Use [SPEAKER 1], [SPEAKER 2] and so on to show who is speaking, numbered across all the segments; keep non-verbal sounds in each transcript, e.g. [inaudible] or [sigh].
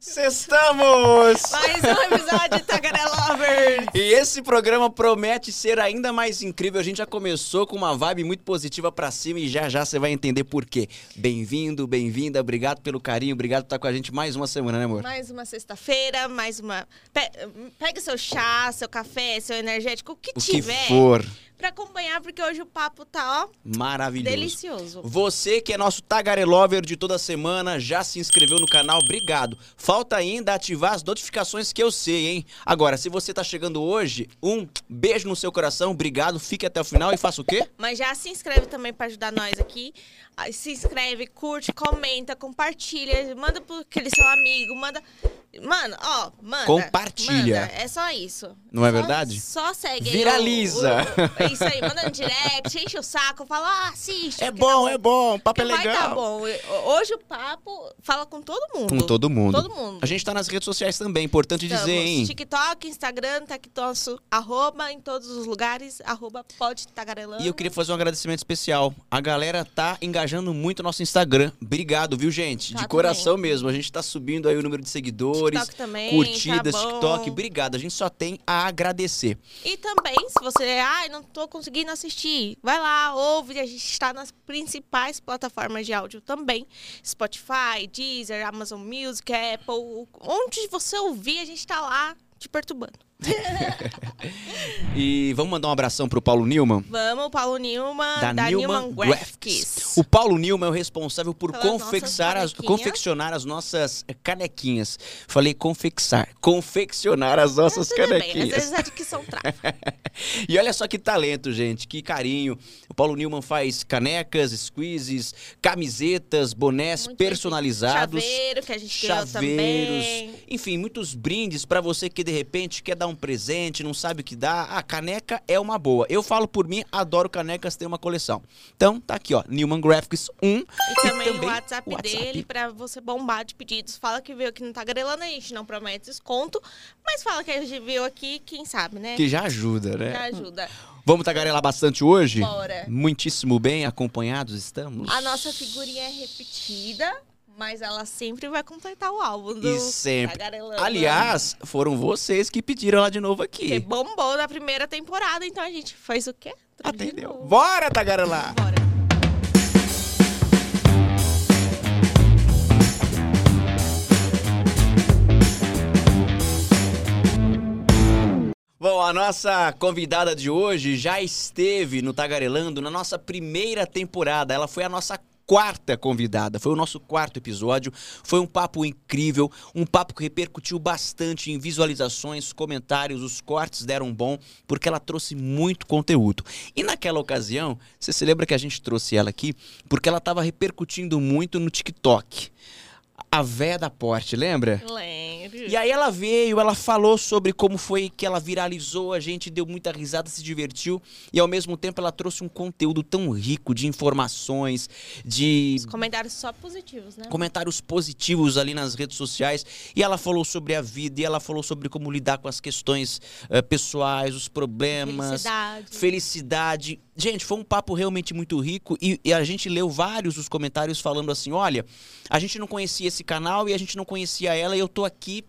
[SPEAKER 1] Sextamos!
[SPEAKER 2] Mais um episódio de Tagarelovers!
[SPEAKER 1] E esse programa promete ser ainda mais incrível. A gente já começou com uma vibe muito positiva pra cima e já já você vai entender por quê. Bem-vindo, bem-vinda, obrigado pelo carinho, obrigado por estar com a gente mais uma semana, né, amor?
[SPEAKER 2] Mais uma sexta-feira, mais uma. Pe... Pega seu chá, seu café, seu energético, o que
[SPEAKER 1] O
[SPEAKER 2] tiver.
[SPEAKER 1] que for.
[SPEAKER 2] Pra acompanhar, porque hoje o papo tá, ó,
[SPEAKER 1] Maravilhoso.
[SPEAKER 2] delicioso.
[SPEAKER 1] Você que é nosso Tagarelover de toda semana, já se inscreveu no canal, obrigado. Falta ainda ativar as notificações que eu sei, hein? Agora, se você tá chegando hoje, um beijo no seu coração, obrigado, fique até o final e faça o quê?
[SPEAKER 2] Mas já se inscreve também pra ajudar nós aqui. Se inscreve, curte, comenta, compartilha, manda pro aquele seu amigo, manda. Mano, ó, manda.
[SPEAKER 1] Compartilha.
[SPEAKER 2] manda. É só isso.
[SPEAKER 1] Não é
[SPEAKER 2] Só-
[SPEAKER 1] verdade?
[SPEAKER 2] Só segue aí. o-
[SPEAKER 1] Viraliza.
[SPEAKER 2] o- é isso aí, manda no direct, enche o saco, fala, ah, assiste.
[SPEAKER 1] É
[SPEAKER 2] porque tá
[SPEAKER 1] bom, é bom, o papo é
[SPEAKER 2] Porque vai
[SPEAKER 1] legal.
[SPEAKER 2] tá bom. Hoje o papo fala com todo mundo.
[SPEAKER 1] Com todo mundo.
[SPEAKER 2] Todo mundo.
[SPEAKER 1] A gente tá nas redes sociais também, importante
[SPEAKER 2] Estamos
[SPEAKER 1] dizer, hein?
[SPEAKER 2] TikTok, Instagram, tá aqui nosso arroba em todos os lugares, arroba pode tagarelando.
[SPEAKER 1] E eu queria fazer um agradecimento especial. A galera tá engajando muito no nosso Instagram. Obrigado, viu, gente?
[SPEAKER 2] Tá
[SPEAKER 1] De coração mesmo. A gente tá subindo aí o número de seguidores,
[SPEAKER 2] TikTok também,
[SPEAKER 1] curtidas,
[SPEAKER 2] tá.
[SPEAKER 1] TikTok. Obrigado. A gente só tem a agradecer.
[SPEAKER 2] E também, se você, ai, não tô conseguindo assistir, vai lá, ouve, a gente está nas principais plataformas de áudio também. Spotify, Deezer, Amazon Music, Apple, onde você ouvir, a gente tá lá te perturbando. [laughs]
[SPEAKER 1] E vamos mandar um abração pro Paulo Newman.
[SPEAKER 2] Vamos, Paulo Newman,
[SPEAKER 1] Da,
[SPEAKER 2] da,
[SPEAKER 1] Newman,
[SPEAKER 2] Newman
[SPEAKER 1] Graphics. O Paulo Newman é o responsável por confeccionar as,
[SPEAKER 2] canequinhas.
[SPEAKER 1] confeccionar as nossas canequinhas. Falei confeccionar. Confeccionar as nossas
[SPEAKER 2] Tudo bem, às
[SPEAKER 1] canequinhas.
[SPEAKER 2] vezes é de que são. [laughs]
[SPEAKER 1] E olha só que talento, gente, que carinho. O Paulo Newman faz canecas, squeezes, camisetas, bonés
[SPEAKER 2] Muito
[SPEAKER 1] personalizados.
[SPEAKER 2] Chaveiro, que a gente
[SPEAKER 1] Chaveiros,
[SPEAKER 2] também.
[SPEAKER 1] enfim, muitos brindes pra você que de repente quer dar um presente, não sabe o que dá. A caneca é uma boa. Eu falo por mim, adoro canecas, tem uma coleção. Então, tá aqui, ó, Newman Graphics 1
[SPEAKER 2] E também,
[SPEAKER 1] também
[SPEAKER 2] o WhatsApp,
[SPEAKER 1] WhatsApp.
[SPEAKER 2] dele pra você bombar de pedidos. Fala que veio aqui no Tagarelando, a gente não promete desconto, mas fala que a gente veio aqui, quem sabe, né?
[SPEAKER 1] que já ajuda, né?
[SPEAKER 2] Já ajuda.
[SPEAKER 1] Vamos tagarelar bastante hoje?
[SPEAKER 2] Bora.
[SPEAKER 1] Muitíssimo bem acompanhados estamos.
[SPEAKER 2] A nossa figurinha é repetida, mas ela sempre vai completar o álbum do
[SPEAKER 1] E sempre.
[SPEAKER 2] Tagarelando.
[SPEAKER 1] Aliás, foram vocês que pediram ela de novo
[SPEAKER 2] Que
[SPEAKER 1] aqui.
[SPEAKER 2] bombou na primeira temporada, então a gente fez o quê? Trouxe
[SPEAKER 1] Atendeu. Bora, tagarelar!
[SPEAKER 2] Bora.
[SPEAKER 1] Bom, a nossa convidada de hoje já esteve no Tagarelando na nossa primeira temporada. Ela foi a nossa quarta convidada, foi o nosso quarto episódio. Foi um papo incrível, um papo que repercutiu bastante em visualizações, comentários, os cortes deram bom, porque ela trouxe muito conteúdo. E naquela ocasião, você se lembra que a gente trouxe ela aqui porque ela estava repercutindo muito no TikTok. A véia da porte, lembra?
[SPEAKER 2] Lembro.
[SPEAKER 1] E aí ela veio, ela falou sobre como foi que ela viralizou, a gente deu muita risada, se divertiu e ao mesmo tempo ela trouxe um conteúdo tão rico de informações, de
[SPEAKER 2] Os comentários só positivos, né?
[SPEAKER 1] comentários positivos ali nas redes sociais e ela falou sobre a vida e ela falou sobre como lidar com as questões eh, pessoais, os problemas,
[SPEAKER 2] Felicidade.
[SPEAKER 1] felicidade. Gente, foi um papo realmente muito rico e, e a gente leu vários dos comentários falando assim: olha, a gente não conhecia esse canal e a gente não conhecia ela e eu tô aqui.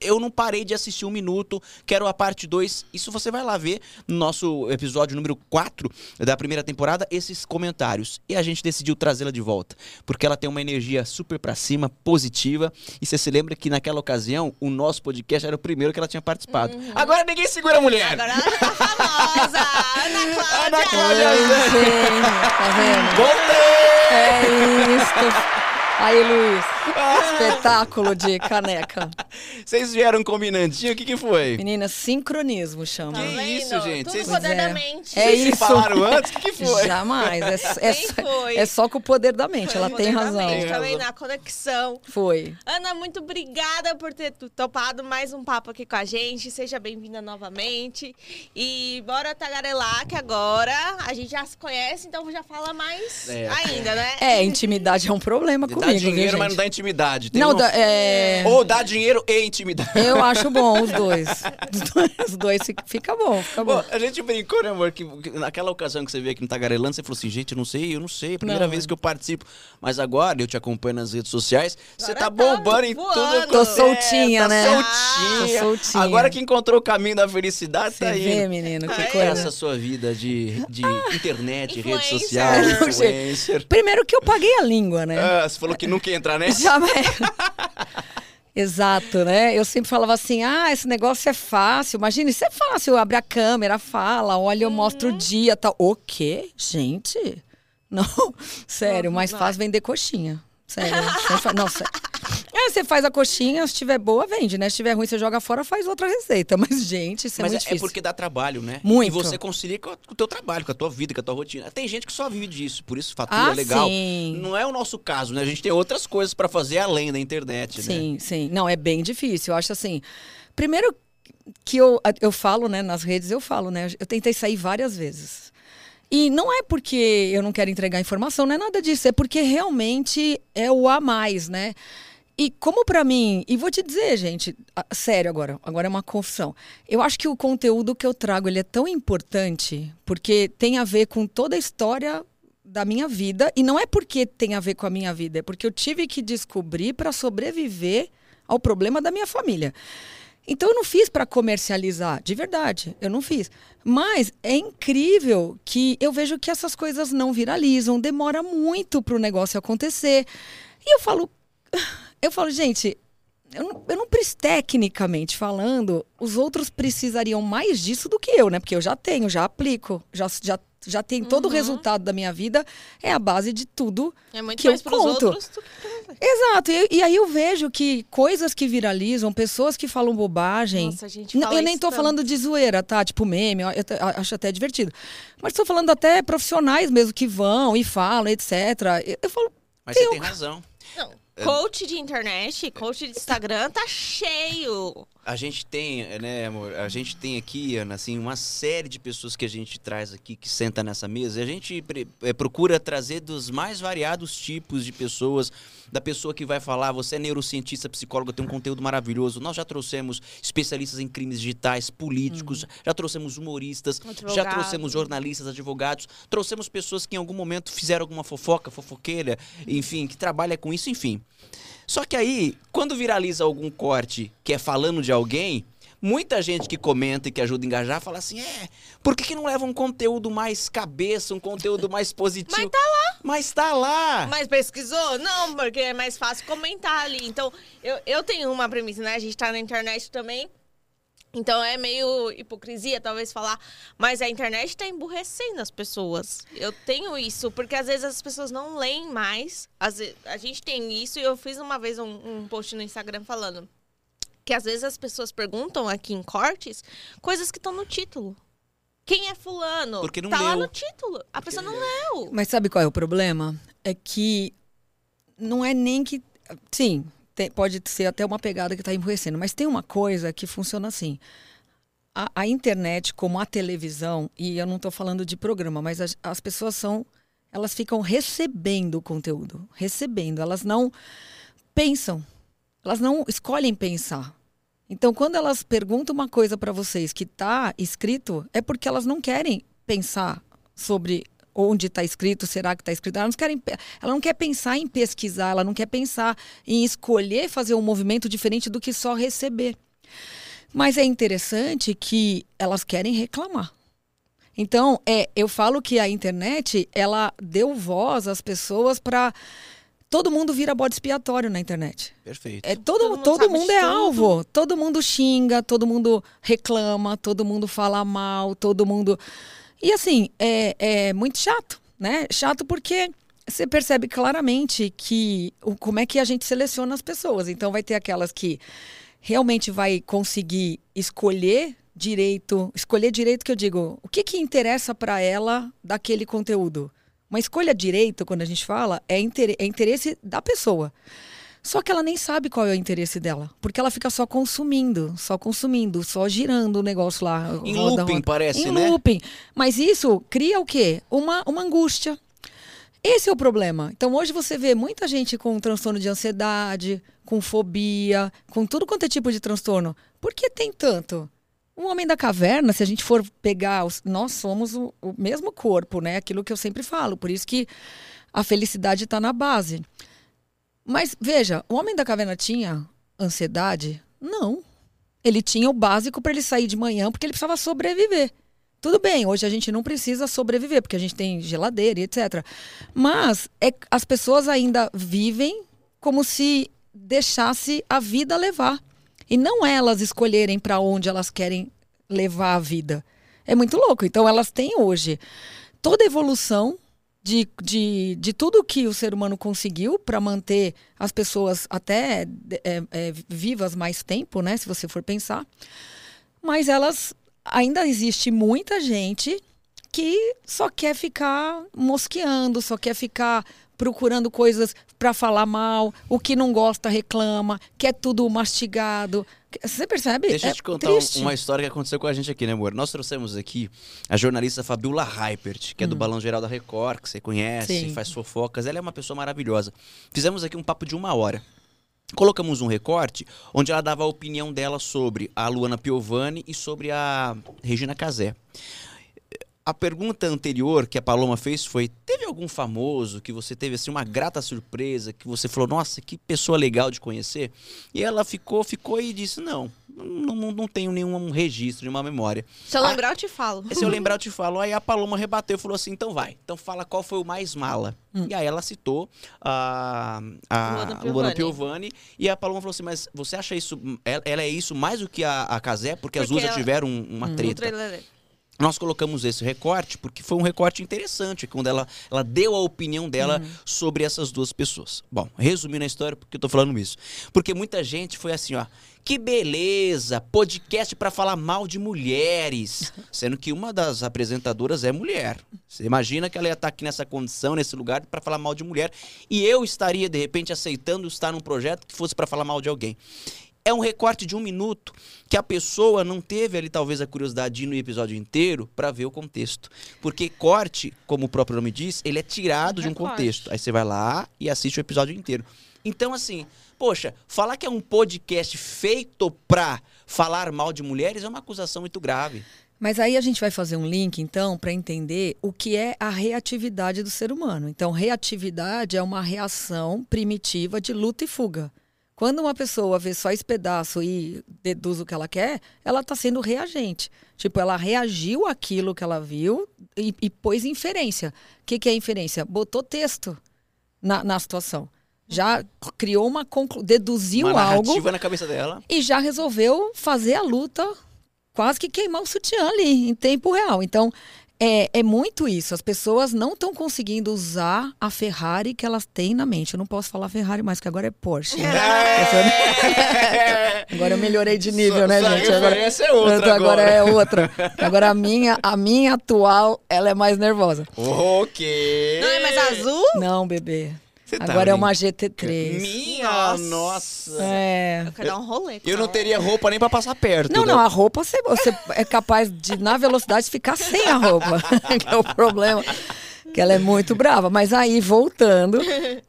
[SPEAKER 1] Eu não parei de assistir um minuto, quero a parte 2. Isso você vai lá ver no nosso episódio número 4 da primeira temporada, esses comentários. E a gente decidiu trazê-la de volta, porque ela tem uma energia super pra cima, positiva. E você se lembra que naquela ocasião, o nosso podcast era o primeiro que ela tinha participado. Agora ninguém segura a mulher!
[SPEAKER 2] Agora ela tá famosa! Ana Cláudia!
[SPEAKER 1] Ana Cláudia
[SPEAKER 3] tá vendo?
[SPEAKER 1] Voltei!
[SPEAKER 3] É isso. Aí, Luiz, espetáculo de caneca.
[SPEAKER 1] Vocês vieram combinandinho, o que que foi?
[SPEAKER 3] Menina, sincronismo chama.
[SPEAKER 2] Tá
[SPEAKER 1] Que
[SPEAKER 2] vendo?
[SPEAKER 1] isso, gente?
[SPEAKER 2] Tudo
[SPEAKER 1] Vocês-
[SPEAKER 2] poder
[SPEAKER 3] Pois
[SPEAKER 2] da
[SPEAKER 3] é.
[SPEAKER 2] mente.
[SPEAKER 3] É
[SPEAKER 1] Vocês se
[SPEAKER 3] isso.
[SPEAKER 1] falaram antes, o que que [laughs] foi?
[SPEAKER 3] Jamais. É, é,
[SPEAKER 2] foi.
[SPEAKER 3] é só com o poder da mente.
[SPEAKER 2] Foi
[SPEAKER 3] Ela tem razão.
[SPEAKER 2] mente,
[SPEAKER 1] Tem
[SPEAKER 2] Também
[SPEAKER 1] razão.
[SPEAKER 2] na conexão.
[SPEAKER 3] Foi.
[SPEAKER 2] Ana, muito obrigada por ter topado mais um papo aqui com a gente. Seja bem-vinda novamente. E bora tagarelar, que agora a gente já se conhece, então já fala mais
[SPEAKER 1] É.
[SPEAKER 2] ainda, né?
[SPEAKER 3] É, intimidade é um problema [laughs] comigo,
[SPEAKER 1] dinheiro,
[SPEAKER 3] viu,
[SPEAKER 1] mas não dá intimidade. Tem
[SPEAKER 3] Não,
[SPEAKER 1] um-
[SPEAKER 3] dá- é...
[SPEAKER 1] Ou dá dinheiro e intimidade.
[SPEAKER 3] Eu [laughs] acho bom os dois. Os dois, os dois fica- bom, fica bom.
[SPEAKER 1] Pô, a gente brincou, né, amor? Que, que naquela ocasião que você veio aqui no Tagarelando, você falou assim, gente, eu não sei, eu não sei, é a primeira
[SPEAKER 3] Não,
[SPEAKER 1] vez
[SPEAKER 3] é.
[SPEAKER 1] que eu participo. Mas agora, eu te acompanho nas redes sociais, você tá
[SPEAKER 2] tá
[SPEAKER 1] bombando em
[SPEAKER 2] voando.
[SPEAKER 1] tudo.
[SPEAKER 2] Tô
[SPEAKER 1] é,
[SPEAKER 3] soltinha,
[SPEAKER 1] tá
[SPEAKER 3] né?
[SPEAKER 1] Soltinha.
[SPEAKER 3] Tô soltinha.
[SPEAKER 1] Agora que encontrou o caminho da felicidade,
[SPEAKER 3] Você
[SPEAKER 1] tá
[SPEAKER 3] vê,
[SPEAKER 1] indo.
[SPEAKER 3] menino, que
[SPEAKER 1] é é
[SPEAKER 3] coisa.
[SPEAKER 1] essa sua vida de, de internet, rede social, [laughs] influencer?
[SPEAKER 3] Primeiro que eu paguei a língua, né?
[SPEAKER 1] Ah, você falou que nunca ia entrar nessa? [laughs]
[SPEAKER 3] Já Exato, né? Eu sempre falava assim: ah, esse negócio é fácil. Imagina, isso é fácil. Abre a câmera, fala, olha, eu mostro o dia. Tal. O quê? Gente? [laughs] Não, sério, mais fácil vender coxinha. Sério. Não, sério. É, você faz a coxinha, se estiver boa, vende, né? Se estiver ruim, você joga fora, faz outra receita. [laughs] Mas, gente, isso é
[SPEAKER 1] Mas
[SPEAKER 3] muito
[SPEAKER 1] é, é
[SPEAKER 3] difícil.
[SPEAKER 1] porque dá trabalho, né?
[SPEAKER 3] Muito.
[SPEAKER 1] E você concilia com o teu trabalho, com a tua vida, com a tua rotina. Tem gente que só vive disso, por isso fatura
[SPEAKER 3] Ah,
[SPEAKER 1] legal.
[SPEAKER 3] sim.
[SPEAKER 1] Não é o nosso caso, né? A gente tem outras coisas pra fazer além da internet, né?
[SPEAKER 3] Sim, sim. Não, é bem difícil. Eu acho assim. Primeiro que eu, eu falo, né, nas redes, eu falo, né? Eu tentei sair várias vezes. E não é porque eu não quero entregar informação, não é nada disso. É porque realmente é o a mais, né? E como pra mim, e vou te dizer, gente, sério agora, agora é uma confissão. Eu acho que o conteúdo que eu trago ele é tão importante porque tem a ver com toda a história da minha vida e não é porque tem a ver com a minha vida, é porque eu tive que descobrir para sobreviver ao problema da minha família. Então eu não fiz para comercializar, de verdade, eu não fiz. Mas é incrível que eu vejo que essas coisas não viralizam, demora muito para o negócio acontecer. E eu falo, eu falo, gente, eu não, eu não preciso, tecnicamente falando, os outros precisariam mais disso do que eu, né? Porque eu já tenho, já aplico, já, já, já tenho todo o resultado da minha vida, é a base de tudo
[SPEAKER 2] É muito
[SPEAKER 3] que eu
[SPEAKER 2] mais pros
[SPEAKER 3] conto.
[SPEAKER 2] outros do que.
[SPEAKER 3] Exato, e, e aí eu vejo que coisas que viralizam, pessoas que falam bobagem.
[SPEAKER 2] Nossa, a gente
[SPEAKER 3] Não,
[SPEAKER 2] fala
[SPEAKER 3] eu nem tô
[SPEAKER 2] tanto.
[SPEAKER 3] falando de zoeira, tá? Tipo meme, eu, eu te- acho até divertido. Mas tô falando até profissionais mesmo que vão e falam, etc. Eu, eu falo,
[SPEAKER 1] Mas
[SPEAKER 3] Tem
[SPEAKER 1] você
[SPEAKER 3] um-
[SPEAKER 1] tem razão.
[SPEAKER 2] Não, coach de internet, coach de Instagram tá cheio.
[SPEAKER 1] A gente tem, né, amor? A gente tem aqui, Ana, assim, uma série de pessoas que a gente traz aqui, que senta nessa mesa. A gente eh, procura trazer dos mais variados tipos de pessoas. Da pessoa que vai falar, você é neurocientista, psicóloga, tem um conteúdo maravilhoso. Nós já trouxemos especialistas em crimes digitais, políticos, já trouxemos humoristas, já
[SPEAKER 2] Advogado.
[SPEAKER 1] trouxemos jornalistas, advogados, trouxemos pessoas que em algum momento fizeram alguma fofoca, fofoqueira, enfim, que trabalha com isso, enfim. Só que aí, quando viraliza algum corte que é falando de alguém, muita gente que comenta e que ajuda a engajar fala assim: é, por que, que não leva um conteúdo mais cabeça, um conteúdo mais positivo?
[SPEAKER 2] Mas tá lá.
[SPEAKER 1] Mas tá lá!
[SPEAKER 2] Mas pesquisou? Não, porque é mais fácil comentar ali. Então, eu, eu tenho uma premissa, né? A gente tá na internet também. Então é meio hipocrisia, talvez, falar. Mas a internet tá emburrecendo as pessoas. Eu tenho isso, porque às vezes as pessoas não leem mais. Às ve- a gente tem isso, e eu fiz uma vez um, um post no Instagram falando que às vezes as pessoas perguntam aqui em cortes coisas que estão no título. Quem é fulano?
[SPEAKER 1] Porque não
[SPEAKER 2] tá lá
[SPEAKER 1] leu.
[SPEAKER 2] no título. A pessoa não leu.
[SPEAKER 3] Mas sabe qual é o problema? É que não é nem que. Sim, tem- pode ser até uma pegada que está emburrecendo, mas tem uma coisa que funciona assim. A, a internet, como a televisão, e eu não estou falando de programa, mas as, as pessoas são. Elas ficam recebendo o conteúdo. Recebendo. Elas não pensam. Elas não escolhem pensar. Então, quando elas perguntam uma coisa para vocês que está escrito, é porque elas não querem pensar sobre onde está escrito, será que está escrito. Elas não querem, ela não quer pensar em pesquisar, ela não quer pensar em escolher fazer um movimento diferente do que só receber. Mas é interessante que elas querem reclamar. Então, é, eu falo que a internet, ela deu voz às pessoas para todo mundo vira bode expiatório na internet.
[SPEAKER 1] Perfeito.
[SPEAKER 3] É,
[SPEAKER 2] Todo
[SPEAKER 3] todo
[SPEAKER 2] mundo
[SPEAKER 3] todo mundo é
[SPEAKER 2] tudo.
[SPEAKER 3] alvo. Todo mundo xinga, todo mundo reclama, todo mundo fala mal, todo mundo. E assim, é, é muito chato, né? Chato porque você percebe claramente que o, como é que a gente seleciona as pessoas. Então vai ter aquelas que realmente vai conseguir escolher direito, escolher direito que eu digo, o que que interessa para ela daquele conteúdo? Uma escolha direito, quando a gente fala, é, inter- é interesse da pessoa. Só que ela nem sabe qual é o interesse dela, porque ela fica só consumindo, só consumindo, só girando o negócio lá.
[SPEAKER 1] Em
[SPEAKER 3] roda,
[SPEAKER 1] looping,
[SPEAKER 3] roda.
[SPEAKER 1] parece,
[SPEAKER 3] em
[SPEAKER 1] né?
[SPEAKER 3] looping. Mas isso cria o quê? Uma, uma angústia. Esse é o problema. Então hoje você vê muita gente com transtorno de ansiedade, com fobia, com tudo quanto é tipo de transtorno. Por que tem tanto? O homem da caverna, se a gente for pegar, os- nós somos o, o mesmo corpo, né? Aquilo que eu sempre falo. Por isso que a felicidade está na base. Mas veja, o homem da caverna tinha ansiedade? Não. Ele tinha o básico para ele sair de manhã porque ele precisava sobreviver. Tudo bem, hoje a gente não precisa sobreviver, porque a gente tem geladeira e etc. Mas é, as pessoas ainda vivem como se deixasse a vida levar. E não elas escolherem para onde elas querem levar a vida. É muito louco. Então elas têm hoje toda a evolução de, de, de tudo que o ser humano conseguiu para manter as pessoas até é, é, vivas mais tempo, né? Se você for pensar. Mas elas ainda existe muita gente que só quer ficar mosqueando, só quer ficar procurando coisas para falar mal, o que não gosta reclama, quer tudo mastigado. Você percebe?
[SPEAKER 1] Deixa eu
[SPEAKER 3] É
[SPEAKER 1] te contar um- uma história que aconteceu com a gente aqui, né, amor? Nós trouxemos aqui a jornalista Fabiola Reipert, que é do Balão Geral da Record, que você conhece,
[SPEAKER 3] Hum. Sim.
[SPEAKER 1] faz fofocas. Ela é uma pessoa maravilhosa. Fizemos aqui um papo de uma hora. Colocamos um recorte onde ela dava a opinião dela sobre a Luana Piovani e sobre a Regina Casé. A pergunta anterior que a Paloma fez foi: teve algum famoso que você teve assim uma grata surpresa, que você falou, nossa, que pessoa legal de conhecer? E ela ficou, ficou e disse: não, não, não, tenho nenhum registro, nenhuma memória.
[SPEAKER 2] Se eu
[SPEAKER 1] Ah,
[SPEAKER 2] lembrar, eu te falo.
[SPEAKER 1] Se eu lembrar, eu te falo. Aí a Paloma rebateu e falou assim: então vai. Então fala qual foi o mais mala. E aí ela citou a, a
[SPEAKER 2] Luana
[SPEAKER 1] Luana,
[SPEAKER 2] Piovani.
[SPEAKER 1] E a Paloma falou assim: mas você acha isso. Ela, é isso mais do que a, a Casé? Porque, as
[SPEAKER 2] Porque
[SPEAKER 1] duas já
[SPEAKER 2] ela-
[SPEAKER 1] tiveram um- uma
[SPEAKER 2] Um
[SPEAKER 1] treta.
[SPEAKER 2] trailer.
[SPEAKER 1] Nós colocamos esse recorte porque foi um recorte interessante, quando ela, ela deu a opinião dela sobre essas duas pessoas. Bom, resumindo a história, porque eu tô falando isso? Porque muita gente foi assim, ó. Que beleza! Podcast pra falar mal de mulheres. [laughs] Sendo que uma das apresentadoras é mulher. Você imagina que ela ia estar aqui nessa condição, nesse lugar, pra falar mal de mulher. E eu estaria, de repente, aceitando estar num projeto que fosse pra falar mal de alguém. É um recorte de um minuto que a pessoa não teve ali talvez a curiosidade de ir no episódio inteiro para ver o contexto. Porque corte, como o próprio nome diz, ele é tirado de um
[SPEAKER 2] Recorte.
[SPEAKER 1] contexto. Aí você vai lá e assiste o episódio inteiro. Então, assim, poxa, falar que é um podcast feito pra falar mal de mulheres é uma acusação muito grave.
[SPEAKER 3] Mas aí a gente vai fazer um link, então, para entender o que é a reatividade do ser humano. Então, reatividade é uma reação primitiva de luta e fuga. Quando uma pessoa vê só esse pedaço e deduz o que ela quer, ela está sendo reagente. Tipo, ela reagiu àquilo que ela viu e, e pôs inferência. O que, que é inferência? Botou texto na, na situação. Já criou uma conclu... deduziu
[SPEAKER 1] uma
[SPEAKER 3] algo
[SPEAKER 1] na cabeça dela.
[SPEAKER 3] e já resolveu fazer a luta, quase que queimar o sutiã ali, em tempo real. Então, é, é muito isso. As pessoas não estão conseguindo usar a Ferrari que elas têm na mente. Eu não posso falar Ferrari mais, que agora é Porsche. né? Agora eu melhorei de nível,
[SPEAKER 1] Sua-
[SPEAKER 3] né,
[SPEAKER 1] sua
[SPEAKER 3] gente? Agora,
[SPEAKER 1] é outra
[SPEAKER 3] agora.
[SPEAKER 1] agora.
[SPEAKER 3] é outra. Agora a minha, a minha atual, ela é mais nervosa.
[SPEAKER 1] ok.
[SPEAKER 2] Não é mais azul?
[SPEAKER 3] Não, bebê.
[SPEAKER 1] Tá
[SPEAKER 3] Agora é uma
[SPEAKER 1] brincando.
[SPEAKER 3] GT3.
[SPEAKER 1] Minha
[SPEAKER 2] Nossa.
[SPEAKER 1] nossa.
[SPEAKER 3] É.
[SPEAKER 2] Eu quero dar um rolê.
[SPEAKER 1] Eu não
[SPEAKER 2] ela.
[SPEAKER 1] teria roupa nem pra passar perto.
[SPEAKER 3] Não,
[SPEAKER 1] né?
[SPEAKER 3] não, a roupa você, você é capaz de, na velocidade, ficar sem a roupa. [laughs] que é o problema. Que ela é muito brava. Mas aí, voltando.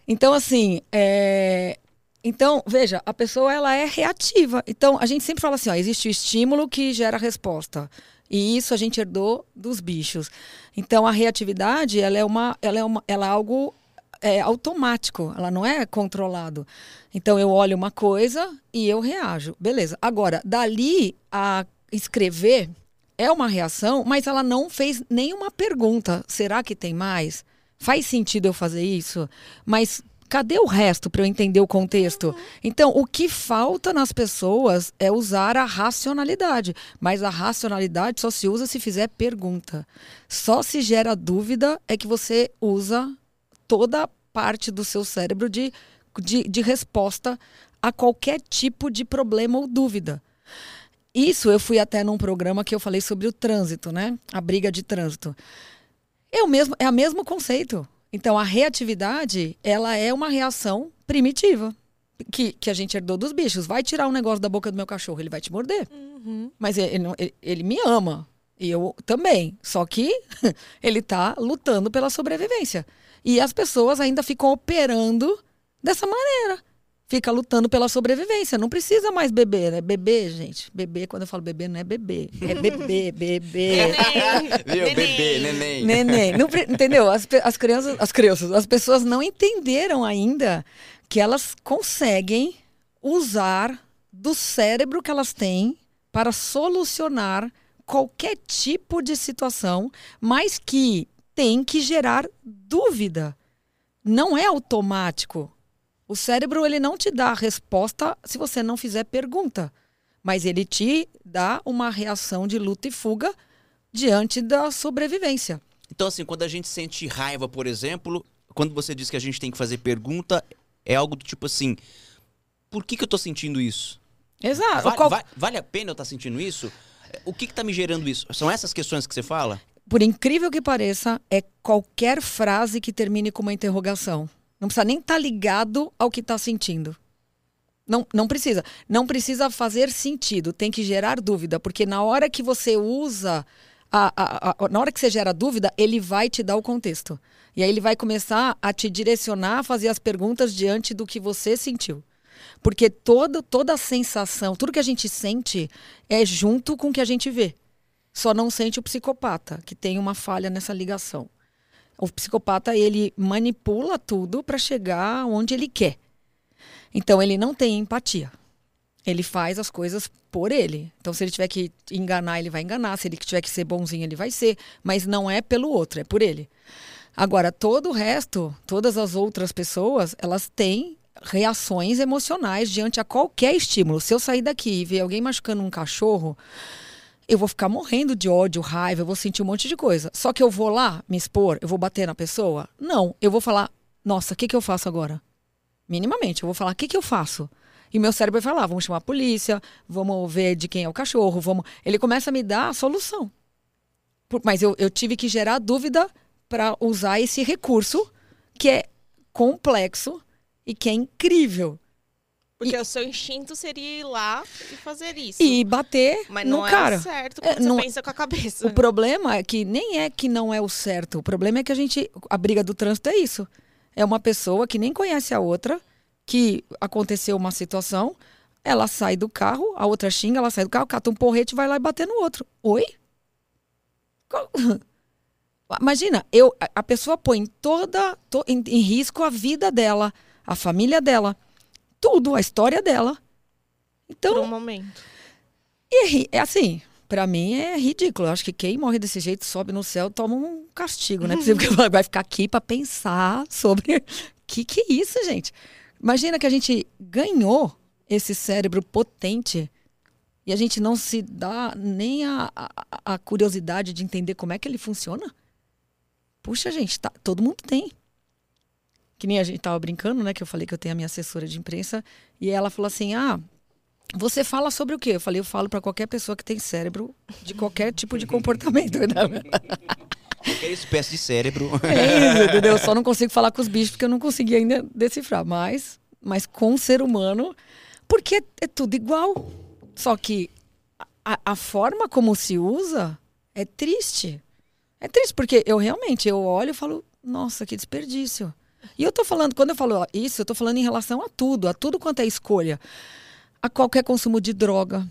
[SPEAKER 3] Então, assim, é, Então, veja, a pessoa ela é reativa. Então, a gente sempre fala assim, ó, existe o estímulo que gera a resposta. E isso a gente herdou dos bichos. Então, a reatividade, ela é uma, ela é uma, ela é algo é, automático, ela não é controlado. Então eu olho uma coisa e eu reajo. Beleza. Agora, dali a escrever é uma reação, mas ela não fez nenhuma pergunta. Será que tem mais? Faz sentido eu fazer isso? Mas cadê o resto para eu entender o contexto? Então, o que falta nas pessoas é usar a racionalidade. Mas a racionalidade só se usa se fizer pergunta. Só se gera dúvida é que você usa toda a parte do seu cérebro de, de, de resposta a qualquer tipo de problema ou dúvida. Isso eu fui até num programa que eu falei sobre o trânsito, né? A briga de trânsito. É o mesmo, é o mesmo conceito. Então, a reatividade, ela é uma reação primitiva que, que a gente herdou dos bichos. Vai tirar um negócio da boca do meu cachorro, ele vai te morder.
[SPEAKER 2] Uhum.
[SPEAKER 3] Mas ele, ele ele- ele me ama. E eu também. Só que [laughs] ele tá lutando pela sobrevivência. E as pessoas ainda ficam operando dessa maneira. Fica lutando pela sobrevivência. Não precisa mais beber, né? Beber, gente. Beber, quando eu falo beber, não é beber. É beber, [laughs] beber.
[SPEAKER 1] Viu? Bebê, neném.
[SPEAKER 3] Neném. Não entendeu? As, as crianças, as crianças, as pessoas não entenderam ainda que elas conseguem usar do cérebro que elas têm para solucionar qualquer tipo de situação, mas que tem que gerar dúvida. Não é automático. O cérebro ele não te dá a resposta se você não fizer pergunta, mas ele te dá uma reação de luta e fuga diante da sobrevivência.
[SPEAKER 1] Então, assim, quando a gente sente raiva, por exemplo, quando você diz que a gente tem que fazer pergunta, é algo do tipo assim: por que, que eu tô sentindo isso?
[SPEAKER 3] Exato.
[SPEAKER 1] Vale,
[SPEAKER 3] Qual-
[SPEAKER 1] va- vale a pena eu estar sentindo isso? O que que tá me gerando isso? São essas questões que você fala?
[SPEAKER 3] Por incrível que pareça, é qualquer frase que termine com uma interrogação. Não precisa nem estar ligado ao que está sentindo. Não, não precisa. Não precisa fazer sentido. Tem que gerar dúvida. Porque na hora que você usa. a- a- a- na hora que você gera dúvida, ele vai te dar o contexto. E aí ele vai começar a te direcionar a fazer as perguntas diante do que você sentiu. Porque todo, toda a sensação, tudo que a gente sente é junto com o que a gente vê. Só não sente o psicopata, que tem uma falha nessa ligação. O psicopata, ele manipula tudo para chegar onde ele quer. Então, ele não tem empatia. Ele faz as coisas por ele. Então, se ele tiver que enganar, ele vai enganar. Se ele tiver que ser bonzinho, ele vai ser. Mas não é pelo outro, é por ele. Agora, todo o resto, todas as outras pessoas, elas têm reações emocionais diante a qualquer estímulo. Se eu sair daqui e ver alguém machucando um cachorro, eu vou ficar morrendo de ódio, raiva, eu vou sentir um monte de coisa. Só que eu vou lá me expor, eu vou bater na pessoa? Não, eu vou falar, nossa, o que, que eu faço agora? Minimamente, eu vou falar, o que, que eu faço? E meu cérebro vai falar, vamos chamar a polícia, vamos ver de quem é o cachorro, vamos. Ele começa a me dar a solução. Por- Mas eu, eu tive que gerar dúvida para usar esse recurso que é complexo e que é incrível.
[SPEAKER 2] Porque o seu instinto seria ir lá e fazer isso.
[SPEAKER 3] E bater
[SPEAKER 2] Mas
[SPEAKER 3] no
[SPEAKER 2] não é
[SPEAKER 3] cara.
[SPEAKER 2] o certo
[SPEAKER 3] É,
[SPEAKER 2] quando
[SPEAKER 3] não-
[SPEAKER 2] você pensa com a cabeça.
[SPEAKER 3] O problema é que nem é que não é o certo. O problema é que a gente. A briga do trânsito é isso. É uma pessoa que nem conhece a outra, que aconteceu uma situação, ela sai do carro, a outra xinga, ela sai do carro, cata um porrete e vai lá e bater no outro. Oi? [laughs] Imagina, eu, a- a pessoa põe toda to- em, em risco a vida dela, a família dela, tudo, a história dela. Então,
[SPEAKER 2] Por um momento.
[SPEAKER 3] e é, é assim, pra mim é ridículo. Eu acho que quem morre desse jeito sobe no céu toma um castigo, né? Porque [laughs] vai ficar aqui pra pensar sobre [laughs] que que é isso, gente. Imagina que a gente ganhou esse cérebro potente e a gente não se dá nem a, a, a curiosidade de entender como é que ele funciona. Puxa, gente, tá, todo mundo tem. Que nem a gente tava brincando, né? Que eu falei que eu tenho a minha assessora de imprensa e ela falou assim: ah, você fala sobre o quê? Eu falei, eu falo para qualquer pessoa que tem cérebro de qualquer tipo de comportamento. [laughs]
[SPEAKER 1] Qualquer espécie de cérebro.
[SPEAKER 3] É isso, entendeu? Eu só não consigo falar com os bichos porque eu não consegui ainda decifrar. Mas, mas com o ser humano, porque é, é tudo igual. Só que a, a forma como se usa é triste. É triste porque eu realmente, eu olho e falo, nossa, que desperdício. E eu tô falando, quando eu falo isso, eu tô falando em relação a tudo, a tudo quanto é escolha. A qualquer consumo de droga,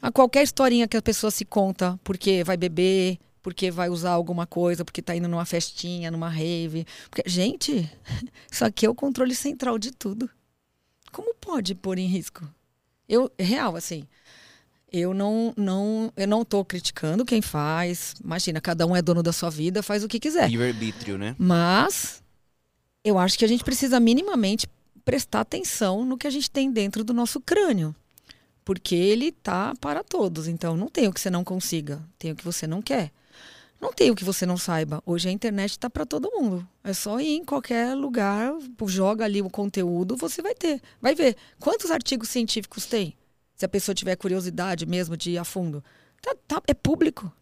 [SPEAKER 3] a qualquer historinha que a pessoa se conta porque vai beber, porque vai usar alguma coisa, porque tá indo numa festinha, numa rave. Porque, gente, [laughs] isso aqui é o controle central de tudo. Como pode pôr em risco? Eu, real, assim, eu não, não, eu não tô criticando quem faz. Imagina, cada um é dono da sua vida, faz o que quiser.
[SPEAKER 1] Livre-arbítrio, né?
[SPEAKER 3] Mas eu acho que a gente precisa minimamente prestar atenção no que a gente tem dentro do nosso crânio. Porque ele tá para todos. Então não tem o que você não consiga, tem o que você não quer. Não tem o que você não saiba. Hoje a internet está para todo mundo. É só ir em qualquer lugar, joga ali o conteúdo, você vai ter. Vai ver. Quantos artigos científicos tem? Se a pessoa tiver curiosidade mesmo de ir a fundo. Tá, tá- é público.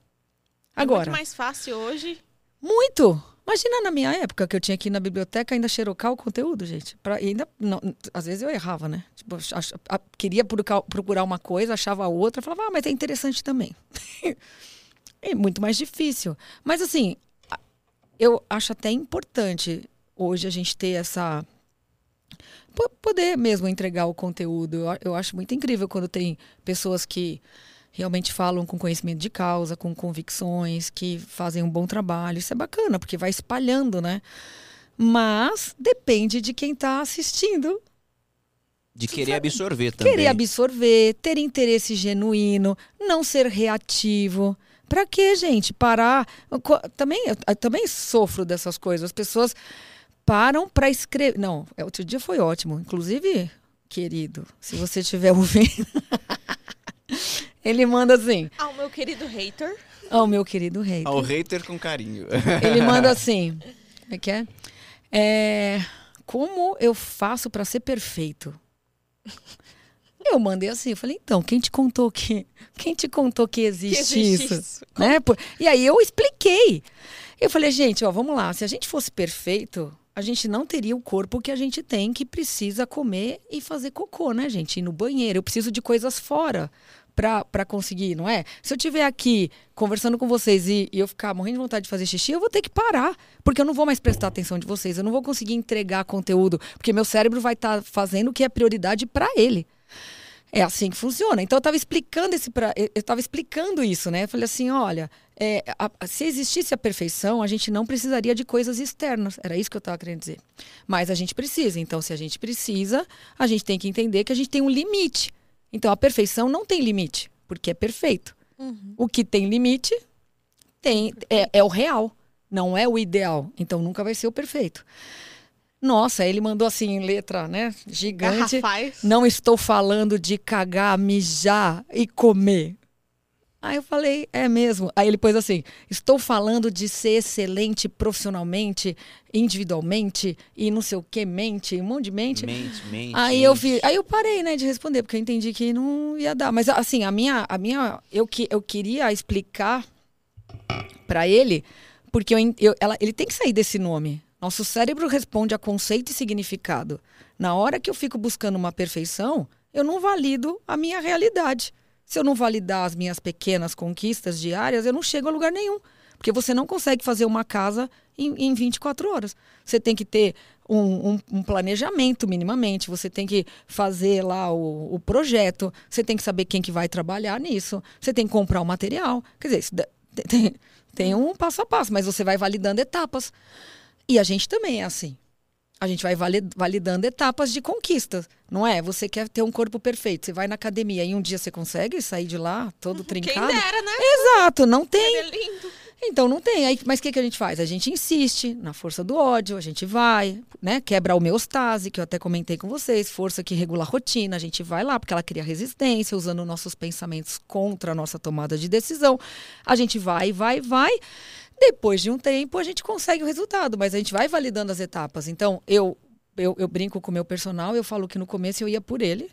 [SPEAKER 2] É
[SPEAKER 3] Agora.
[SPEAKER 2] muito mais fácil hoje.
[SPEAKER 3] Muito! Imagina na minha época que eu tinha ir na biblioteca ainda xerocar o conteúdo, gente. Pra, ainda, não, às vezes eu errava, né? Tipo, ach- a- queria procurar, uma coisa, achava outra, falava, ah, mas é interessante também. [laughs] é muito mais difícil. Mas assim, eu acho até importante hoje a gente ter essa po- poder mesmo entregar o conteúdo. Eu acho muito incrível quando tem pessoas que realmente falam com conhecimento de causa, com convicções, que fazem um bom trabalho. Isso é bacana, porque vai espalhando, né? Mas depende de quem está assistindo
[SPEAKER 1] De querer absorver também.
[SPEAKER 3] Querer absorver, ter interesse genuíno, não ser reativo. Pra quê, gente? Parar. Também, eu, também sofro dessas coisas. As pessoas param pra escrever. Não, é, outro dia foi ótimo. Inclusive, querido, se você estiver [laughs] ouvindo. Ele manda assim.
[SPEAKER 2] Ah, o meu querido hater.
[SPEAKER 3] Ó, meu querido rei.
[SPEAKER 1] Ao hater com carinho.
[SPEAKER 3] Ele manda [laughs] assim. Como é que é? É, Como eu faço pra ser perfeito? Eu mandei assim, eu falei, então, quem te contou que. Quem te contou que existe,
[SPEAKER 2] Que existe
[SPEAKER 3] isso?
[SPEAKER 2] isso.
[SPEAKER 3] Né? E aí eu expliquei. Eu falei, gente, ó, vamos lá. Se a gente fosse perfeito, a gente não teria o corpo que a gente tem, que precisa comer e fazer cocô, né, gente? Ir no banheiro. Eu preciso de coisas fora pra conseguir, não é? Se eu estiver aqui conversando com vocês e, e eu ficar morrendo de vontade de fazer xixi, eu vou ter que parar. Porque eu não vou mais prestar atenção de vocês. Eu não vou conseguir entregar conteúdo. Porque meu cérebro vai estar fazendo o que é prioridade pra ele. É assim que funciona. Então eu estava explicando esse pra, eu estava explicando isso, né? Eu falei assim, olha, é, a- se existisse a perfeição, a gente não precisaria de coisas externas. Era isso que eu estava querendo dizer. Mas a gente precisa. Então, se a gente precisa, a gente tem que entender que a gente tem um limite. Então, a perfeição não tem limite, porque é perfeito. O que tem limite tem é, é o real, não é o ideal. Então, nunca vai ser o perfeito. Nossa, ele mandou assim em letra, né? Gigante.
[SPEAKER 2] Garrafais.
[SPEAKER 3] Não estou falando de cagar, mijar e comer. Aí eu falei, é mesmo. Aí ele pôs assim: estou falando de ser excelente profissionalmente, individualmente e não sei o que, mente, um monte de mente.
[SPEAKER 1] Mente, mente.
[SPEAKER 3] Aí eu
[SPEAKER 1] mente.
[SPEAKER 3] vi, aí eu parei, né, de responder, porque eu entendi que não ia dar. Mas assim, a minha, a minha, eu que eu queria explicar pra ele, porque eu, eu- ela- ele tem que sair desse nome. Nosso cérebro responde a conceito e significado. Na hora que eu fico buscando uma perfeição, eu não valido a minha realidade. Se eu não validar as minhas pequenas conquistas diárias, eu não chego a lugar nenhum. Porque você não consegue fazer uma casa em, em 24 horas. Você tem que ter um, um- um planejamento minimamente, você tem que fazer lá o, o projeto, você tem que saber quem que vai trabalhar nisso, você tem que comprar o material. Quer dizer, isso [laughs] tem, tem um passo a passo, mas você vai validando etapas. E a gente também é assim. A gente vai vali- validando etapas de conquistas, não é? Você quer ter um corpo perfeito, você vai na academia e um dia você consegue sair de lá todo
[SPEAKER 2] Quem
[SPEAKER 3] trincado?
[SPEAKER 2] dera, né?
[SPEAKER 3] Exato, não tem.
[SPEAKER 2] Ele é lindo.
[SPEAKER 3] Então não tem. Aí, mas o que, que a gente faz? A gente insiste na força do ódio, a gente vai, né? Quebra a homeostase, que eu até comentei com vocês, força que regula a rotina, a gente vai lá, porque ela cria resistência, usando nossos pensamentos contra a nossa tomada de decisão. A gente vai, vai, vai. Depois de um tempo, a gente consegue o resultado, mas a gente vai validando as etapas. Então, eu, eu, eu brinco com o meu personal, eu falo que no começo eu ia por ele.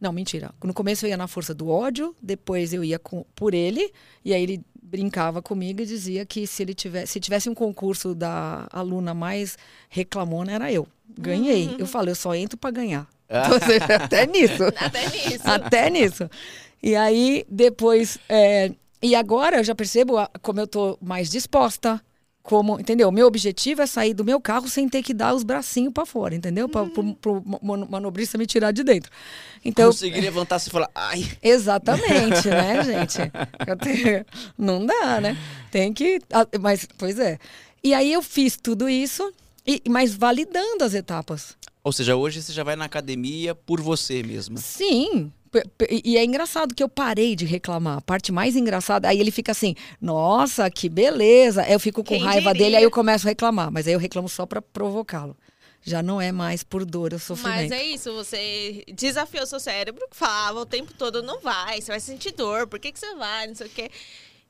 [SPEAKER 3] Não, mentira. No começo eu ia na força do ódio, depois eu ia com, por ele, e aí ele brincava comigo e dizia que se ele tivesse, se tivesse um concurso da aluna mais reclamona, era eu. Ganhei. Eu falo, eu só entro para ganhar. [laughs] Então, assim, Até nisso.
[SPEAKER 2] Até nisso.
[SPEAKER 3] Até nisso. E aí, depois. é, e agora eu já percebo a- como eu tô mais disposta. Como, entendeu? Meu objetivo é sair do meu carro sem ter que dar os bracinhos para fora, entendeu? Para o manobrista me tirar de dentro. Então,
[SPEAKER 1] Conseguir levantar-se e falar, ai, [laughs]
[SPEAKER 3] Exatamente, né, gente? Tenho- Não dá, né? Tem que. Mas, pois é. E aí eu fiz tudo isso, e, mas validando as etapas.
[SPEAKER 1] Ou seja, hoje você já vai na academia por você mesma.
[SPEAKER 3] Sim. E é engraçado que eu parei de reclamar. A parte mais engraçada, aí ele fica assim, nossa, que beleza. Aí eu fico com
[SPEAKER 2] Quem
[SPEAKER 3] raiva
[SPEAKER 2] diria?
[SPEAKER 3] dele, aí eu começo a reclamar. Mas aí eu reclamo só pra provocá-lo. Já não é mais por dor ou
[SPEAKER 2] Mas
[SPEAKER 3] sofrimento.
[SPEAKER 2] é isso, você desafiou seu cérebro, falava o tempo todo, não vai, você vai sentir dor, por que, que você vai, não sei o quê.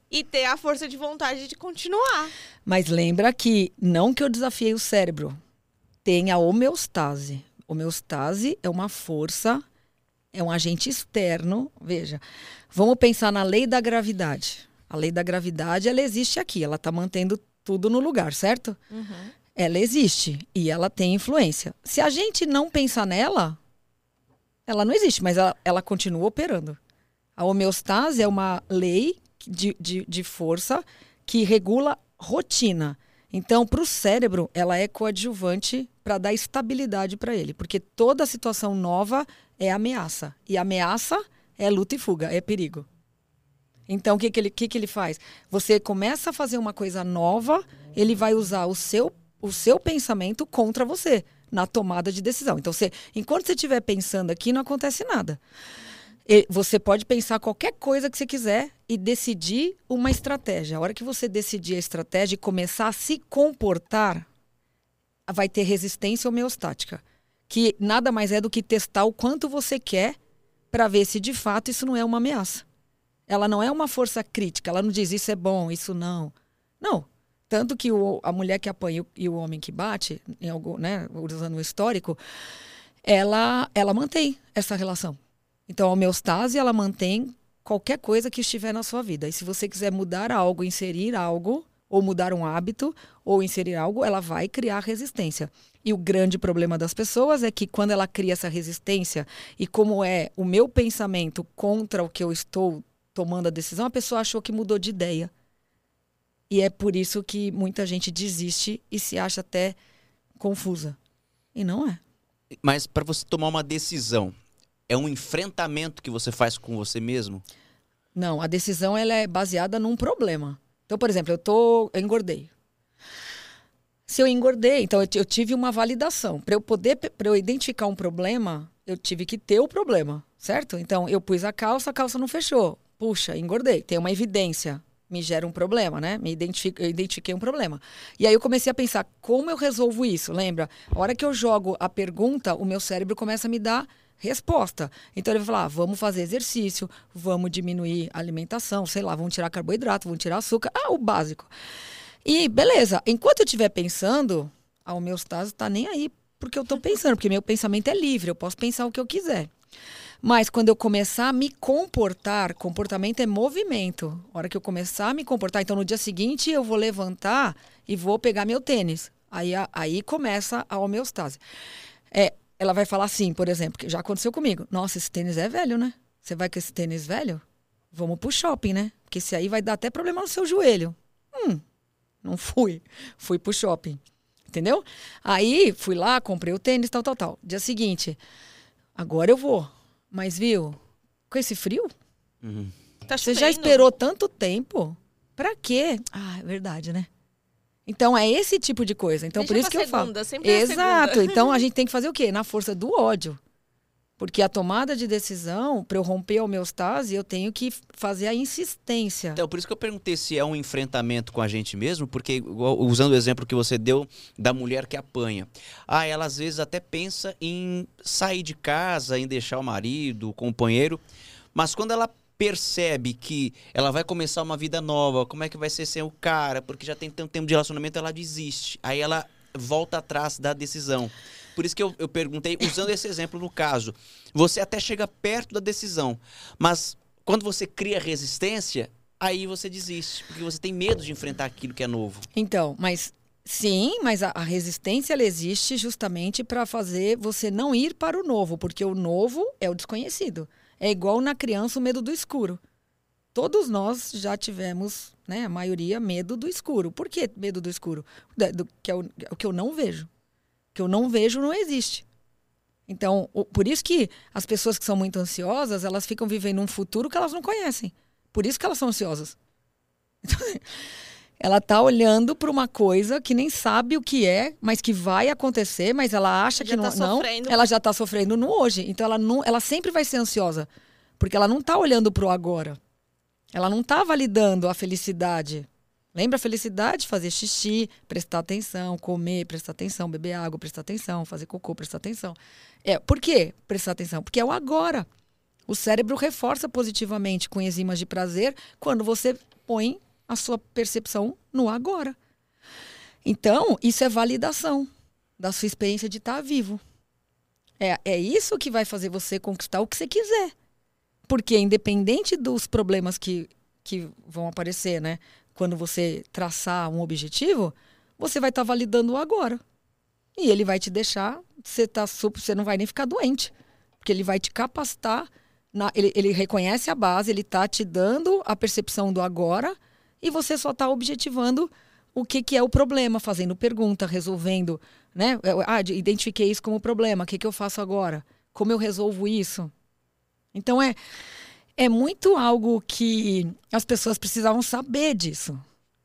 [SPEAKER 2] E ter a força de vontade de continuar.
[SPEAKER 3] Mas lembra que não que eu desafiei o cérebro. Tem a homeostase. Homeostase é uma força, é um agente externo. Veja, vamos pensar na lei da gravidade. A lei da gravidade, ela existe aqui, ela está mantendo tudo no lugar, certo? Ela existe e ela tem influência. Se a gente não pensar nela, ela não existe, mas ela, ela continua operando. A homeostase é uma lei de, de, de força que regula rotina. Então, para o cérebro, ela é coadjuvante para dar estabilidade para ele, porque toda situação nova é ameaça. E ameaça é luta e fuga, é perigo. Então, o que, que, ele, que, que ele faz? Você começa a fazer uma coisa nova, ele vai usar o seu, o seu pensamento contra você na tomada de decisão. Então, você, enquanto você estiver pensando aqui, não acontece nada. E você pode pensar qualquer coisa que você quiser e decidir uma estratégia. A hora que você decidir a estratégia e começar a se comportar, vai ter resistência homeostática, que nada mais é do que testar o quanto você quer para ver se de fato isso não é uma ameaça. Ela não é uma força crítica, ela não diz isso é bom, isso não. Não. Tanto que o, a mulher que apanha e o homem que bate, algum, né, usando o histórico, ela, ela mantém essa relação. Então, a homeostase, ela mantém qualquer coisa que estiver na sua vida. E se você quiser mudar algo, inserir algo, ou mudar um hábito, ou inserir algo, ela vai criar resistência. E o grande problema das pessoas é que quando ela cria essa resistência, e como é o meu pensamento contra o que eu estou tomando a decisão, a pessoa achou que mudou de ideia. E é por isso que muita gente desiste e se acha até confusa. E não é.
[SPEAKER 1] Mas para você tomar uma decisão, é um enfrentamento que você faz com você mesmo?
[SPEAKER 3] Não, a decisão ela é baseada num problema. Então, por exemplo, eu tô, eu engordei. Se eu engordei, então eu, eu tive uma validação. Para eu poder, para eu identificar um problema, eu tive que ter o problema, certo? Então, eu pus a calça, a calça não fechou puxa, engordei, tem uma evidência, me gera um problema, né? Me identifico, eu identifiquei um problema. E aí eu comecei a pensar, como eu resolvo isso? Lembra? A hora que eu jogo a pergunta, o meu cérebro começa a me dar resposta. Então ele vai falar: ah, vamos fazer exercício, vamos diminuir a alimentação, sei lá, vamos tirar carboidrato, vamos tirar açúcar. Ah, o básico. E beleza, enquanto eu estiver pensando, a homeostase está nem aí porque eu estou pensando, porque meu pensamento é livre, eu posso pensar o que eu quiser. Mas quando eu começar a me comportar, comportamento é movimento. A hora que eu começar a me comportar, então no dia seguinte eu vou levantar e vou pegar meu tênis. Aí, aí começa a homeostase. É, ela vai falar assim, por exemplo, que já aconteceu comigo. Nossa, esse tênis é velho, né? Você vai com esse tênis velho? Vamos pro shopping, né? Porque esse aí vai dar até problema no seu joelho. Hum, não fui. Fui pro shopping. Entendeu? Aí fui lá, comprei o tênis, tal, tal, tal. Dia seguinte, agora eu vou. Mas, viu, com esse frio?
[SPEAKER 2] Uhum. Tá
[SPEAKER 3] você já esperou tanto tempo? Pra quê? Ah, é verdade, né? Então é esse tipo de coisa. Então Deixa por isso que segunda, eu falo.
[SPEAKER 2] Sempre é
[SPEAKER 3] Exato. [laughs] então a gente tem que fazer o quê? Na força do ódio. Porque a tomada de decisão, para eu romper a homeostase, eu tenho que fazer a insistência.
[SPEAKER 1] Então, por isso que eu perguntei se é um enfrentamento com a gente mesmo, porque, usando o exemplo que você deu da mulher que apanha. Ah, ela às vezes até pensa em sair de casa, em deixar o marido, o companheiro, mas quando ela percebe que ela vai começar uma vida nova, como é que vai ser sem o cara, porque já tem tanto tempo de relacionamento, ela desiste. Aí ela volta atrás da decisão. Por isso que eu, eu perguntei, usando esse exemplo no caso. Você até chega perto da decisão, mas quando você cria resistência, aí você desiste, porque você tem medo de enfrentar aquilo que é novo.
[SPEAKER 3] Então, mas sim, mas a, resistência ela existe justamente para fazer você não ir para o novo, porque o novo é o desconhecido. É igual na criança o medo do escuro. Todos nós já tivemos, né, a maioria, medo do escuro. Por que medo do escuro? Do, do, que é o, o que eu não vejo que eu não vejo não existe. Então, o, por isso que as pessoas que são muito ansiosas, elas ficam vivendo um futuro que elas não conhecem. Por isso que elas são ansiosas. [laughs] Então, ela está olhando para uma coisa que nem sabe o que é, mas que vai acontecer, mas ela acha já que tá não, não. Ela já está sofrendo no hoje. Então ela não, ela sempre vai ser ansiosa, porque ela não está olhando para o agora. Ela não está validando a felicidade. Lembra a felicidade? Fazer xixi, prestar atenção, comer, prestar atenção, beber água, prestar atenção, fazer cocô, prestar atenção. É, por quê prestar atenção? Porque é o agora. O cérebro reforça positivamente com enzimas de prazer quando você põe a sua percepção no agora. Então, isso é validação da sua experiência de estar vivo. É, é isso que vai fazer você conquistar o que você quiser. Porque, independente dos problemas que, que vão aparecer, né? quando você traçar um objetivo, você vai estar validando o agora. E ele vai te deixar, você, tá super, você não vai nem ficar doente. Porque ele vai te capacitar na- ele, ele reconhece a base, ele tá te dando a percepção do agora e você só tá objetivando o que, que é o problema, fazendo pergunta, resolvendo, né? Ah, de- identifiquei isso como problema, o que, que eu faço agora? Como eu resolvo isso? Então é, é muito algo que as pessoas precisavam saber disso.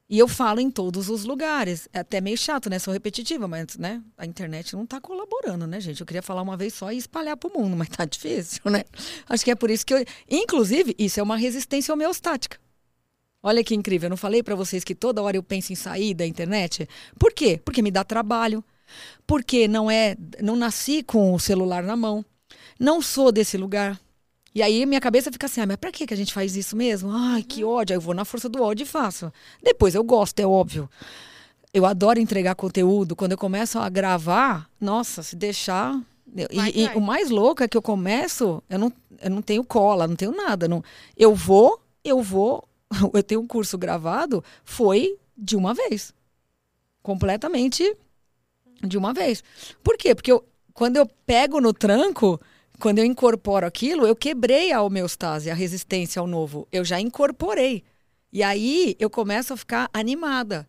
[SPEAKER 3] E eu falo em todos os lugares. É até meio chato, né? Sou repetitiva, mas né? a internet não tá colaborando, né, gente? Eu queria falar uma vez só e espalhar pro mundo, [laughs] mas tá difícil, né? Acho que é por isso que eu. Inclusive, isso é uma resistência homeostática. Olha que incrível. Eu não falei para vocês que toda hora eu penso em sair da internet? Por quê? Porque me dá trabalho. Porque não é. Não nasci com o celular na mão. Não sou desse lugar. E aí minha cabeça fica assim, ah, mas pra que a gente faz isso mesmo? Ai, que ódio. Aí eu vou na força do ódio e faço. Depois eu gosto, é óbvio. Eu adoro entregar conteúdo. Quando eu começo a gravar, nossa, se deixar.
[SPEAKER 2] Vai,
[SPEAKER 3] e, e
[SPEAKER 2] vai.
[SPEAKER 3] o mais louco é que eu começo, eu não, eu não tenho cola, não tenho nada. Não, eu vou, eu vou. [laughs] Eu tenho um curso gravado, foi de uma vez. Completamente de uma vez. Por quê? Porque eu, quando eu pego no tranco, quando eu incorporo aquilo, eu quebrei a homeostase, a resistência ao novo. Eu já incorporei. E aí eu começo a ficar animada.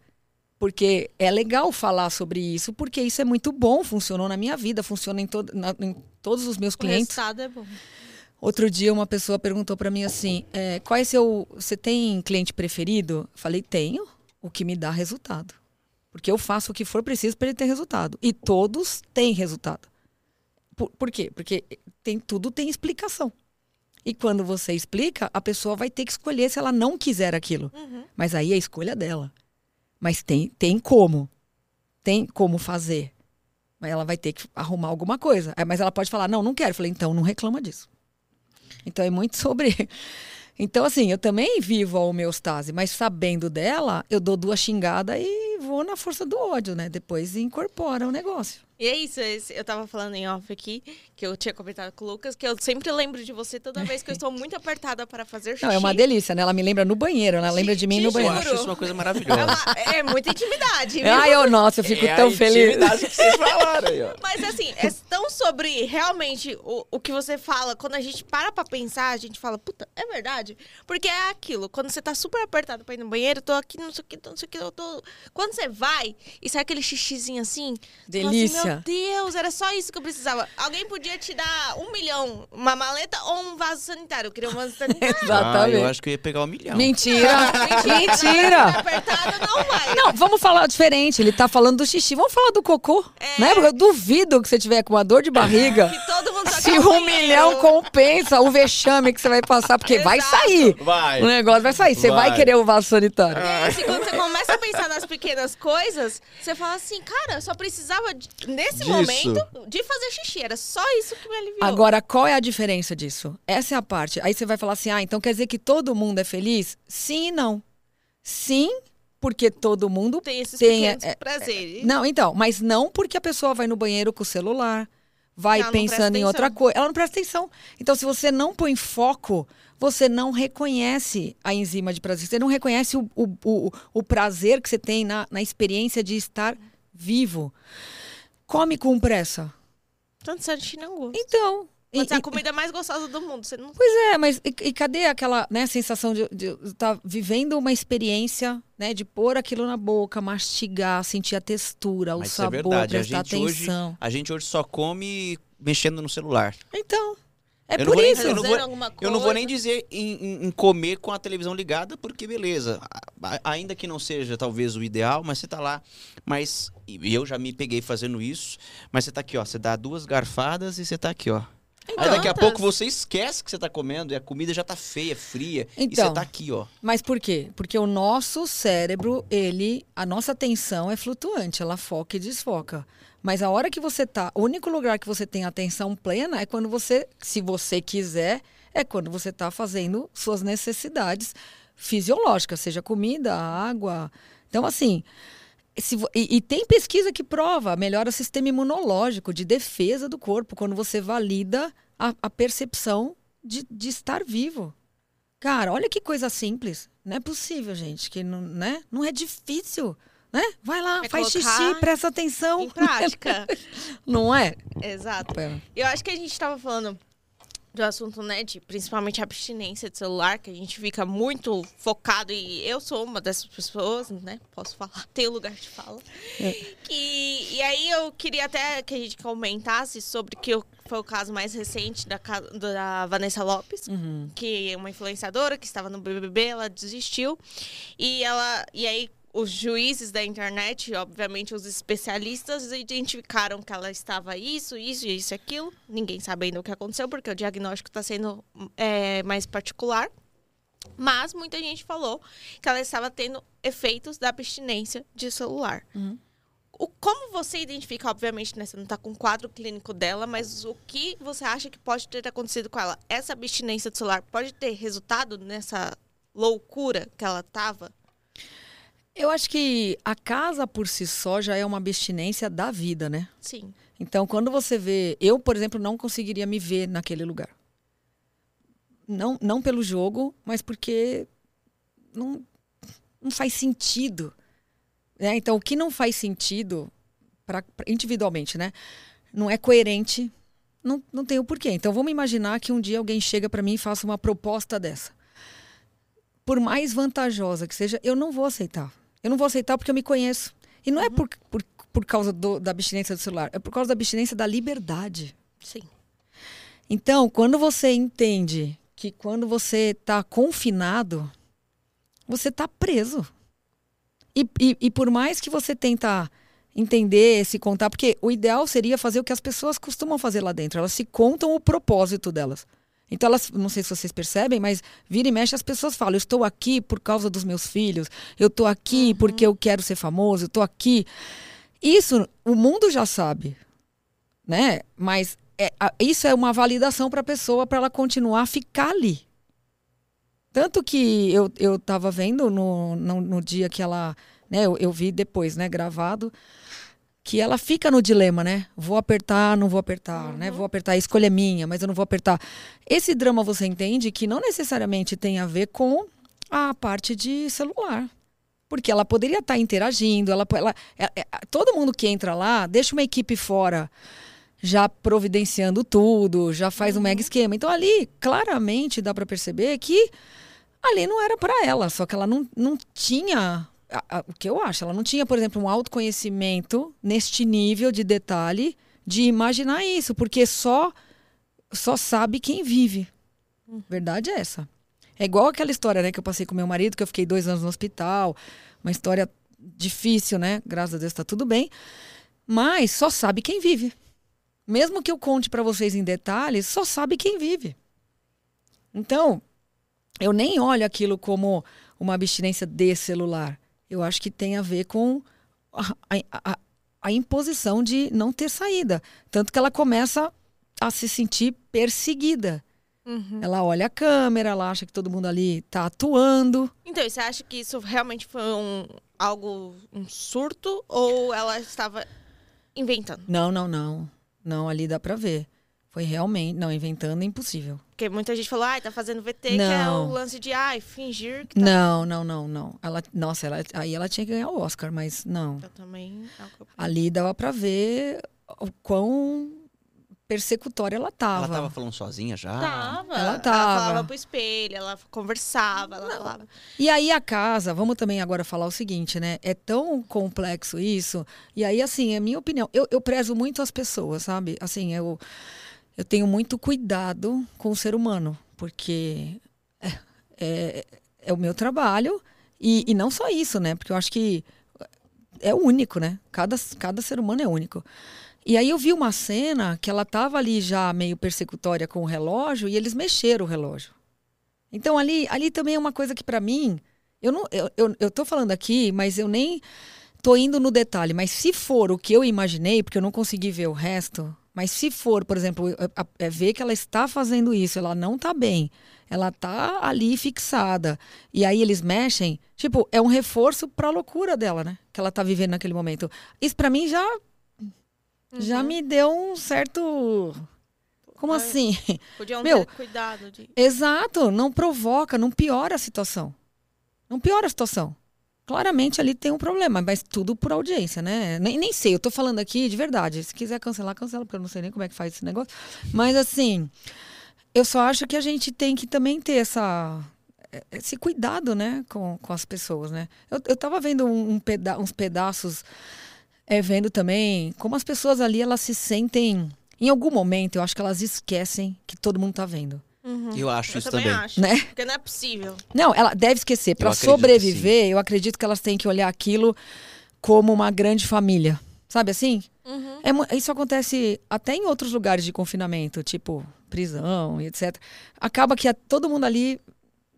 [SPEAKER 3] Porque é legal falar sobre isso, porque isso é muito bom, funcionou na minha vida, funciona em, todo, na- em todos os meus
[SPEAKER 2] O
[SPEAKER 3] clientes.
[SPEAKER 2] resultado é bom.
[SPEAKER 3] Outro dia uma pessoa perguntou para mim assim: é, qual é seu. Você tem cliente preferido? Falei, tenho, o que me dá resultado. Porque eu faço o que for preciso para ele ter resultado. E todos têm resultado. Por, por quê? Porque tem, tudo tem explicação. E quando você explica, a pessoa vai ter que escolher se ela não quiser aquilo.
[SPEAKER 2] Uhum.
[SPEAKER 3] Mas aí é a escolha dela. Mas tem, tem como. Tem como fazer. Mas ela vai ter que arrumar alguma coisa. Mas ela pode falar, não, não quero. Eu falei, então não reclama disso. Então é muito sobre. [laughs] Então, assim, eu também vivo a homeostase, mas sabendo dela, eu dou duas xingadas e vou na força do ódio, né? Depois incorpora o negócio.
[SPEAKER 2] E é isso, esse- eu tava falando em off aqui, que eu tinha comentado com o Lucas, que eu sempre lembro de você toda vez que eu estou muito apertada para fazer xixi.
[SPEAKER 3] Não, é uma delícia, né? Ela me lembra no banheiro, ela lembra de mim no
[SPEAKER 2] Te
[SPEAKER 1] Eu
[SPEAKER 3] banheiro.
[SPEAKER 1] acho
[SPEAKER 2] Juro.
[SPEAKER 1] isso uma coisa
[SPEAKER 2] É,
[SPEAKER 1] maravilhosa.
[SPEAKER 2] uma- é muita intimidade, viu?
[SPEAKER 3] Ai, eu, nossa, eu fico
[SPEAKER 1] É a
[SPEAKER 3] tão feliz.
[SPEAKER 1] intimidade que vocês falaram aí, ó.
[SPEAKER 2] Mas assim, é tão sobre realmente o, o que você fala. Quando a gente para pra pensar, a gente fala, puta, é verdade? Porque é aquilo, quando você tá super apertado pra ir no banheiro, tô aqui, não sei o que, não sei o que, eu tô. Quando você vai e sai aquele xixizinho assim, fala
[SPEAKER 3] Delícia.
[SPEAKER 2] Assim, Meu Deus, era só isso que eu precisava. Alguém podia te dar um milhão, uma maleta ou um vaso sanitário. Eu queria um vaso [laughs] sanitário.
[SPEAKER 1] Ah,
[SPEAKER 3] Exatamente.
[SPEAKER 1] eu acho que eu ia pegar um milhão.
[SPEAKER 3] Mentira!
[SPEAKER 2] Tá [laughs]
[SPEAKER 3] Mentira! [laughs]
[SPEAKER 2] apertada não vai.
[SPEAKER 3] Não, vamos falar diferente. Ele tá falando do xixi. Vamos falar do cocô.
[SPEAKER 2] É.
[SPEAKER 3] Né? Porque eu duvido que você tiver com uma dor de barriga.
[SPEAKER 2] Que todo
[SPEAKER 3] Se um milhão compensa o vexame que você vai passar, porque vai
[SPEAKER 2] Exato.
[SPEAKER 3] sair.
[SPEAKER 1] Vai.
[SPEAKER 3] O negócio vai sair. Você vai,
[SPEAKER 1] Vai.
[SPEAKER 3] querer o vaso sanitário.
[SPEAKER 2] E aí, assim, quando você começa a pensar nas pequenas coisas, você fala assim, cara, eu só precisava, de- nesse
[SPEAKER 1] Disso.
[SPEAKER 2] momento, de fazer xixi. Era só isso que me aliviou.
[SPEAKER 3] Agora, qual é a diferença disso? Essa é a parte. Aí você vai falar assim: ah, então quer dizer que todo mundo é feliz? Sim e não. Sim, porque todo mundo
[SPEAKER 2] tem esses
[SPEAKER 3] tem,
[SPEAKER 2] pequenos
[SPEAKER 3] é,
[SPEAKER 2] prazeres.
[SPEAKER 3] Não, então, mas não porque a pessoa vai no banheiro com o celular, vai
[SPEAKER 2] Ela
[SPEAKER 3] pensando em outra coisa. Ela não presta atenção. Então, se você não põe foco, você não reconhece a enzima de prazer. Você não reconhece o, o, o, o prazer que você tem na, na experiência de estar vivo. Come com pressa.
[SPEAKER 2] Tanto certo não gosta.
[SPEAKER 3] Então. E-
[SPEAKER 2] Pode ser a
[SPEAKER 3] e-
[SPEAKER 2] comida mais gostosa do mundo. Você não...
[SPEAKER 3] Pois é, mas e, e cadê aquela né, sensação de estar vivendo uma experiência, né? De pôr aquilo na boca, mastigar, sentir a textura, o
[SPEAKER 1] Mas isso é
[SPEAKER 3] sabor,
[SPEAKER 1] verdade. A
[SPEAKER 3] prestar
[SPEAKER 1] gente, hoje,
[SPEAKER 3] atenção.
[SPEAKER 1] a gente hoje só come mexendo no celular.
[SPEAKER 3] Então, é
[SPEAKER 1] Eu não
[SPEAKER 3] por
[SPEAKER 1] vou nem-
[SPEAKER 3] isso.
[SPEAKER 1] eu não vou-
[SPEAKER 2] alguma
[SPEAKER 1] Eu não vou nem dizer em, em- em comer com a televisão ligada, porque beleza. A- a- ainda que não seja talvez o ideal, mas você tá lá. Mas. E eu já me peguei fazendo isso. Mas você tá aqui, ó. Você dá duas garfadas e você tá aqui, ó. Aí daqui a pouco você esquece que você tá comendo e a comida já tá feia, fria. e
[SPEAKER 3] Então.
[SPEAKER 1] você tá aqui, ó.
[SPEAKER 3] Mas por quê? Porque o nosso cérebro, ele, a nossa atenção é flutuante, ela foca e desfoca. Mas a hora que você tá, o único lugar que você tem atenção plena é quando você, se você quiser, é quando você tá fazendo suas necessidades fisiológicas, seja comida, água. Então, assim, se e, e tem pesquisa que prova, melhora o sistema imunológico de defesa do corpo, quando você valida a, a percepção de, de estar vivo. Cara, olha que coisa simples. Não é possível, gente, que não, né? Não é difícil, né? Vai lá,
[SPEAKER 2] É
[SPEAKER 3] faz xixi, presta atenção.
[SPEAKER 2] Em prática. [laughs]
[SPEAKER 3] Não é?
[SPEAKER 2] Exato. Eu acho que a gente tava falando do assunto, né, de principalmente abstinência de celular, que a gente fica muito focado, e eu sou uma dessas pessoas, né, posso falar, [laughs] tenho lugar de fala.
[SPEAKER 3] É.
[SPEAKER 2] E, e aí eu queria até que a gente comentasse sobre que eu- foi o caso mais recente da, da Vanessa Lopes,
[SPEAKER 3] Uhum.
[SPEAKER 2] que é uma influenciadora que estava no BBB, ela desistiu, e ela, e aí os juízes da internet, obviamente os especialistas, identificaram que ela estava isso, isso, isso, e aquilo. Ninguém sabe ainda o que aconteceu, porque o diagnóstico está sendo é, mais particular. Mas muita gente falou que ela estava tendo efeitos da abstinência de celular.
[SPEAKER 3] Uhum.
[SPEAKER 2] O, como você identifica, obviamente, né, você não está com o quadro clínico dela, mas o que você acha que pode ter acontecido com ela? Essa abstinência do celular pode ter resultado nessa loucura que ela estava?
[SPEAKER 3] Eu acho que a casa por si só já é uma abstinência da vida, né?
[SPEAKER 2] Sim.
[SPEAKER 3] Então, quando você vê. Eu, por exemplo, não conseguiria me ver naquele lugar. Não, não pelo jogo, mas porque não, não faz sentido. né? Então, o que não faz sentido, pra, pra- individualmente, né? Não é coerente, não, não tem o porquê. Então, vamos imaginar que um dia alguém chega para mim e faça uma proposta dessa. Por mais vantajosa que seja, eu não vou aceitar. Eu não vou aceitar porque eu me conheço. E não é por, por, por causa do- da abstinência do celular, é por causa da abstinência da liberdade.
[SPEAKER 2] Sim.
[SPEAKER 3] Então, quando você entende que quando você está confinado, você está preso. E, e, e por mais que você tenta entender, se contar, porque o ideal seria fazer o que as pessoas costumam fazer lá dentro. Elas se contam o propósito delas. Então, elas, não sei se vocês percebem, mas vira e mexe as pessoas falam: eu estou aqui por causa dos meus filhos, eu estou aqui porque eu quero ser famoso, eu estou aqui. Isso o mundo já sabe, né? Mas é, isso é uma validação para a pessoa para ela continuar a ficar ali. Tanto que eu, eu tava vendo no, no, no dia que ela. Né, eu, eu vi depois, né, gravado, que ela fica no dilema, né? Vou apertar, não vou apertar, né? Vou apertar, a escolha é minha, mas eu não vou apertar. Esse drama você entende que não necessariamente tem a ver com a parte de celular. Porque ela poderia estar interagindo, ela, ela, é- é- todo mundo que entra lá deixa uma equipe fora já providenciando tudo, já faz um mega esquema. Então ali, claramente, dá para perceber que ali não era para ela, só que ela não, não tinha. A- a- o que eu acho, ela não tinha, por exemplo, um autoconhecimento neste nível de detalhe de imaginar isso, porque só só sabe quem vive. Verdade é essa. É igual aquela história, né, que eu passei com meu marido, que eu fiquei dois anos no hospital, uma história difícil, né? Graças a Deus tá tudo bem. Mas só sabe quem vive. Mesmo que eu conte para vocês em detalhes, só sabe quem vive. Então, eu nem olho aquilo como uma abstinência de celular. Eu acho que tem a ver com a, a- a- imposição de não ter saída. Tanto que ela começa a se sentir perseguida.
[SPEAKER 2] Uhum.
[SPEAKER 3] Ela olha a câmera, ela acha que todo mundo ali tá atuando.
[SPEAKER 2] Então, você acha que isso realmente foi um, algo, um surto? Ou ela estava inventando?
[SPEAKER 3] Não, não, não. Não, ali dá pra ver. Foi realmente. Não, inventando é impossível.
[SPEAKER 2] Porque muita gente falou, ai, tá fazendo VT, que é
[SPEAKER 3] Não.
[SPEAKER 2] o lance de, ai, fingir que tá...
[SPEAKER 3] Não, não, não, não. Ela, nossa, ela, aí ela tinha que ganhar o Oscar, mas não.
[SPEAKER 2] Eu também... é o que eu penso.
[SPEAKER 3] Ali dava pra ver o quão persecutória ela tava.
[SPEAKER 1] Ela tava falando sozinha já?
[SPEAKER 2] Tava.
[SPEAKER 3] Ela
[SPEAKER 2] Ela
[SPEAKER 3] tava.
[SPEAKER 2] falava pro espelho, ela conversava, ela falava...
[SPEAKER 3] E aí a casa, vamos também agora falar o seguinte, né? É tão complexo isso. E aí, assim, é minha opinião. Eu, eu prezo muito as pessoas, sabe? Assim, eu, eu tenho muito cuidado com o ser humano, porque é, é, é o meu trabalho. E, e não só isso, né? Porque eu acho que é único, né? Cada, cada ser humano é único. E aí eu vi uma cena que ela tava ali já meio persecutória com o relógio e eles mexeram o relógio. Então ali, ali também é uma coisa que pra mim, eu não, eu, eu, eu tô falando aqui, mas eu nem tô indo no detalhe. Mas se for o que eu imaginei, porque eu não consegui ver o resto, mas se for, por exemplo, é, ver que ela está fazendo isso, ela não tá bem, ela tá ali fixada, e aí eles mexem, tipo, é um reforço pra loucura dela, né? Que ela tá vivendo naquele momento. Isso pra mim já já me deu um certo como assim? [laughs]
[SPEAKER 2] Podiam
[SPEAKER 3] Meu,
[SPEAKER 2] ter cuidado de...
[SPEAKER 3] Exato, não provoca, não piora a situação. Não piora a situação. Claramente ali tem um problema, mas tudo por audiência, né? Nem, nem sei, eu tô falando aqui de verdade. Se quiser cancelar, cancela, porque eu não sei nem como é que faz esse negócio. Mas assim, Eu só acho que a gente tem que também ter essa esse cuidado, né, com, com as pessoas, né? Eu, eu tava vendo um, um peda uns pedaços, é, vendo também como as pessoas ali, elas se sentem... Em algum momento, eu acho que elas esquecem que todo mundo tá vendo.
[SPEAKER 2] Uhum.
[SPEAKER 1] Eu acho
[SPEAKER 2] Eu
[SPEAKER 1] isso
[SPEAKER 2] também,
[SPEAKER 1] também.
[SPEAKER 2] acho.
[SPEAKER 3] Né?
[SPEAKER 2] Porque não é possível.
[SPEAKER 3] Não, ela deve esquecer. Para sobreviver, eu acredito que elas têm que olhar aquilo como uma grande família. Sabe assim?
[SPEAKER 2] Uhum.
[SPEAKER 3] É isso acontece até em outros lugares de confinamento, tipo prisão e etc. Acaba que a- todo mundo ali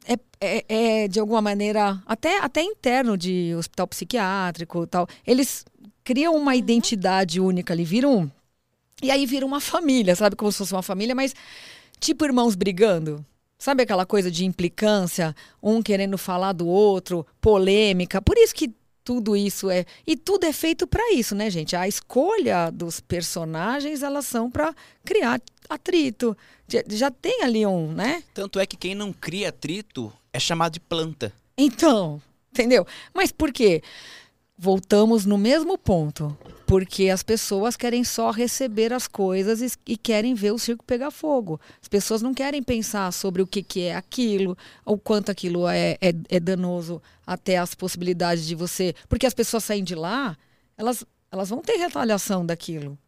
[SPEAKER 3] é, é- é, de alguma maneira, até, até interno de hospital psiquiátrico e tal. Eles criam uma identidade única ali, viram. E aí vira uma família, sabe? Como se fosse uma família, mas tipo irmãos brigando. Sabe aquela coisa de implicância, um querendo falar do outro, polêmica. Por isso que tudo isso é. E tudo é feito para isso, né, gente? A escolha dos personagens, elas são para criar atrito. Já- Já tem ali um, né?
[SPEAKER 1] Tanto é que quem não cria atrito é chamado de planta.
[SPEAKER 3] Então, entendeu? Mas por quê? Voltamos no mesmo ponto. Porque as pessoas querem só receber as coisas e, e querem ver o circo pegar fogo. As pessoas não querem pensar sobre o que, que é aquilo, o quanto aquilo é, é, é danoso, até as possibilidades de você. Porque as pessoas saem de lá, elas, elas vão ter retaliação daquilo.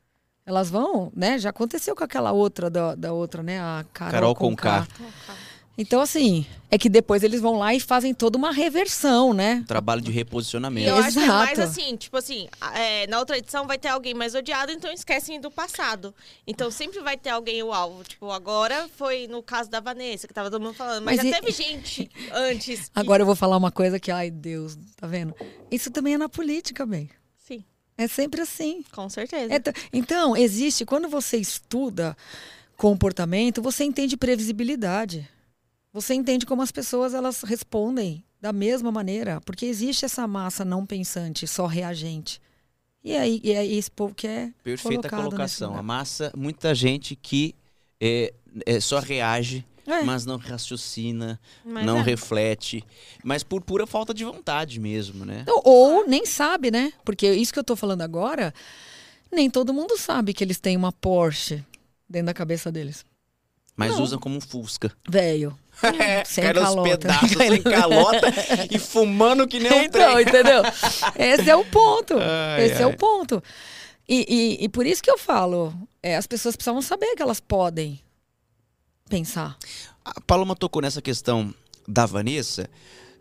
[SPEAKER 3] Elas vão, né? Já aconteceu com aquela outra da, da outra, né? A Carol,
[SPEAKER 1] Carol
[SPEAKER 3] Conká.
[SPEAKER 1] Conká.
[SPEAKER 3] Então, assim, é que depois eles vão lá e fazem toda uma reversão, né?
[SPEAKER 1] Trabalho de
[SPEAKER 2] E
[SPEAKER 1] reposicionamento.
[SPEAKER 2] eu acho que é mais
[SPEAKER 3] Exato.
[SPEAKER 2] assim, tipo assim, é, na outra edição vai ter alguém mais odiado, então esquecem do passado. Então sempre vai ter alguém o alvo. Tipo, agora foi no caso da Vanessa, que tava todo mundo falando. Mas,
[SPEAKER 3] Mas
[SPEAKER 2] já
[SPEAKER 3] e-
[SPEAKER 2] teve gente antes. que-
[SPEAKER 3] Agora eu vou falar uma coisa que, ai Deus, tá vendo? Isso também é na política, bem.
[SPEAKER 2] Sim,
[SPEAKER 3] É sempre assim.
[SPEAKER 2] com certeza.
[SPEAKER 3] É t- então, existe, quando você estuda comportamento, você entende previsibilidade. Você entende como as pessoas elas respondem da mesma maneira, porque existe essa massa não pensante, só reagente. E aí, e é esse povo que é
[SPEAKER 1] Perfeita
[SPEAKER 3] colocado nesse
[SPEAKER 1] colocação.
[SPEAKER 3] lugar.
[SPEAKER 1] A massa, muita gente que é, é, só reage,
[SPEAKER 3] É.
[SPEAKER 1] mas não raciocina,
[SPEAKER 2] Mas
[SPEAKER 1] não
[SPEAKER 2] é.
[SPEAKER 1] reflete. Mas por pura falta de vontade mesmo, né?
[SPEAKER 3] Ou, ou nem sabe, né? Porque isso que eu tô falando agora, nem todo mundo sabe que eles têm uma Porsche dentro da cabeça deles.
[SPEAKER 1] Mas
[SPEAKER 3] Não.
[SPEAKER 1] usam como um fusca.
[SPEAKER 3] Velho. Sem
[SPEAKER 1] Cai nos
[SPEAKER 3] calota.
[SPEAKER 1] pedaços, sem calota e fumando que nem um
[SPEAKER 3] Então,
[SPEAKER 1] trem.
[SPEAKER 3] entendeu? Esse é o ponto.
[SPEAKER 1] Ai,
[SPEAKER 3] Esse é
[SPEAKER 1] ai.
[SPEAKER 3] o ponto. E, e, e por isso que eu falo, é, as pessoas precisavam saber que elas podem pensar.
[SPEAKER 1] A Paloma tocou nessa questão da Vanessa,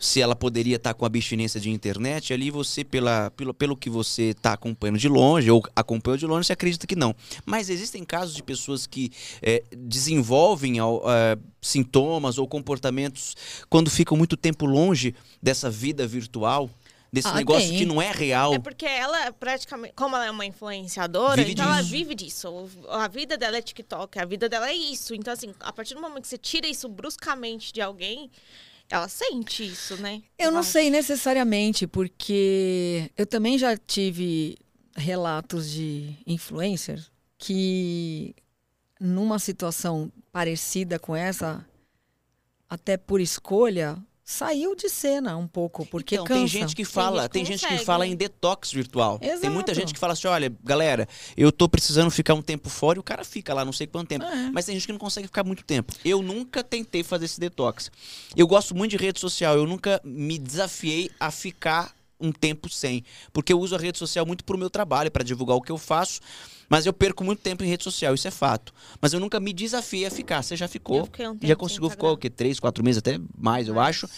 [SPEAKER 1] se ela poderia estar com abstinência de internet, ali você, pela, pelo, pelo que você está acompanhando de longe, ou acompanhou de longe, você acredita que não. Mas existem casos de pessoas que eh, desenvolvem ao, eh, sintomas ou comportamentos quando ficam muito tempo longe dessa vida virtual, desse
[SPEAKER 3] Ah,
[SPEAKER 1] negócio
[SPEAKER 3] tem.
[SPEAKER 1] que não é real.
[SPEAKER 2] É porque ela, praticamente, como ela é uma influenciadora,
[SPEAKER 1] Vive
[SPEAKER 2] então ela
[SPEAKER 1] disso.
[SPEAKER 2] vive disso. A vida dela é TikTok, a vida dela é isso. Então, assim, a partir do momento que você tira isso bruscamente de alguém, ela sente isso, né?
[SPEAKER 3] Eu não
[SPEAKER 2] acho.
[SPEAKER 3] sei necessariamente, porque eu também já tive relatos de influencers que, numa situação parecida com essa, até por escolha, saiu de cena um pouco, porque
[SPEAKER 1] então,
[SPEAKER 3] cansa.
[SPEAKER 1] tem gente que fala,
[SPEAKER 2] gente
[SPEAKER 1] tem
[SPEAKER 2] que
[SPEAKER 1] gente que fala em detox virtual. Tem muita
[SPEAKER 3] Exato.
[SPEAKER 1] gente que fala assim, olha, galera, eu tô precisando ficar um tempo fora e o cara fica lá não sei quanto tempo.
[SPEAKER 3] É.
[SPEAKER 1] Mas tem gente que não consegue ficar muito tempo. Eu nunca tentei fazer esse detox. Eu gosto muito de rede social, eu nunca me desafiei a ficar um tempo sem, porque eu uso a rede social muito pro meu trabalho, para divulgar o que eu faço, mas eu perco muito tempo em rede social, isso é fato. Mas eu nunca me desafiei a ficar. Você já ficou?
[SPEAKER 2] Eu fiquei um tempo
[SPEAKER 1] já conseguiu ficar o quê? Três, quatro meses, até mais, eu
[SPEAKER 2] Mais.
[SPEAKER 1] acho.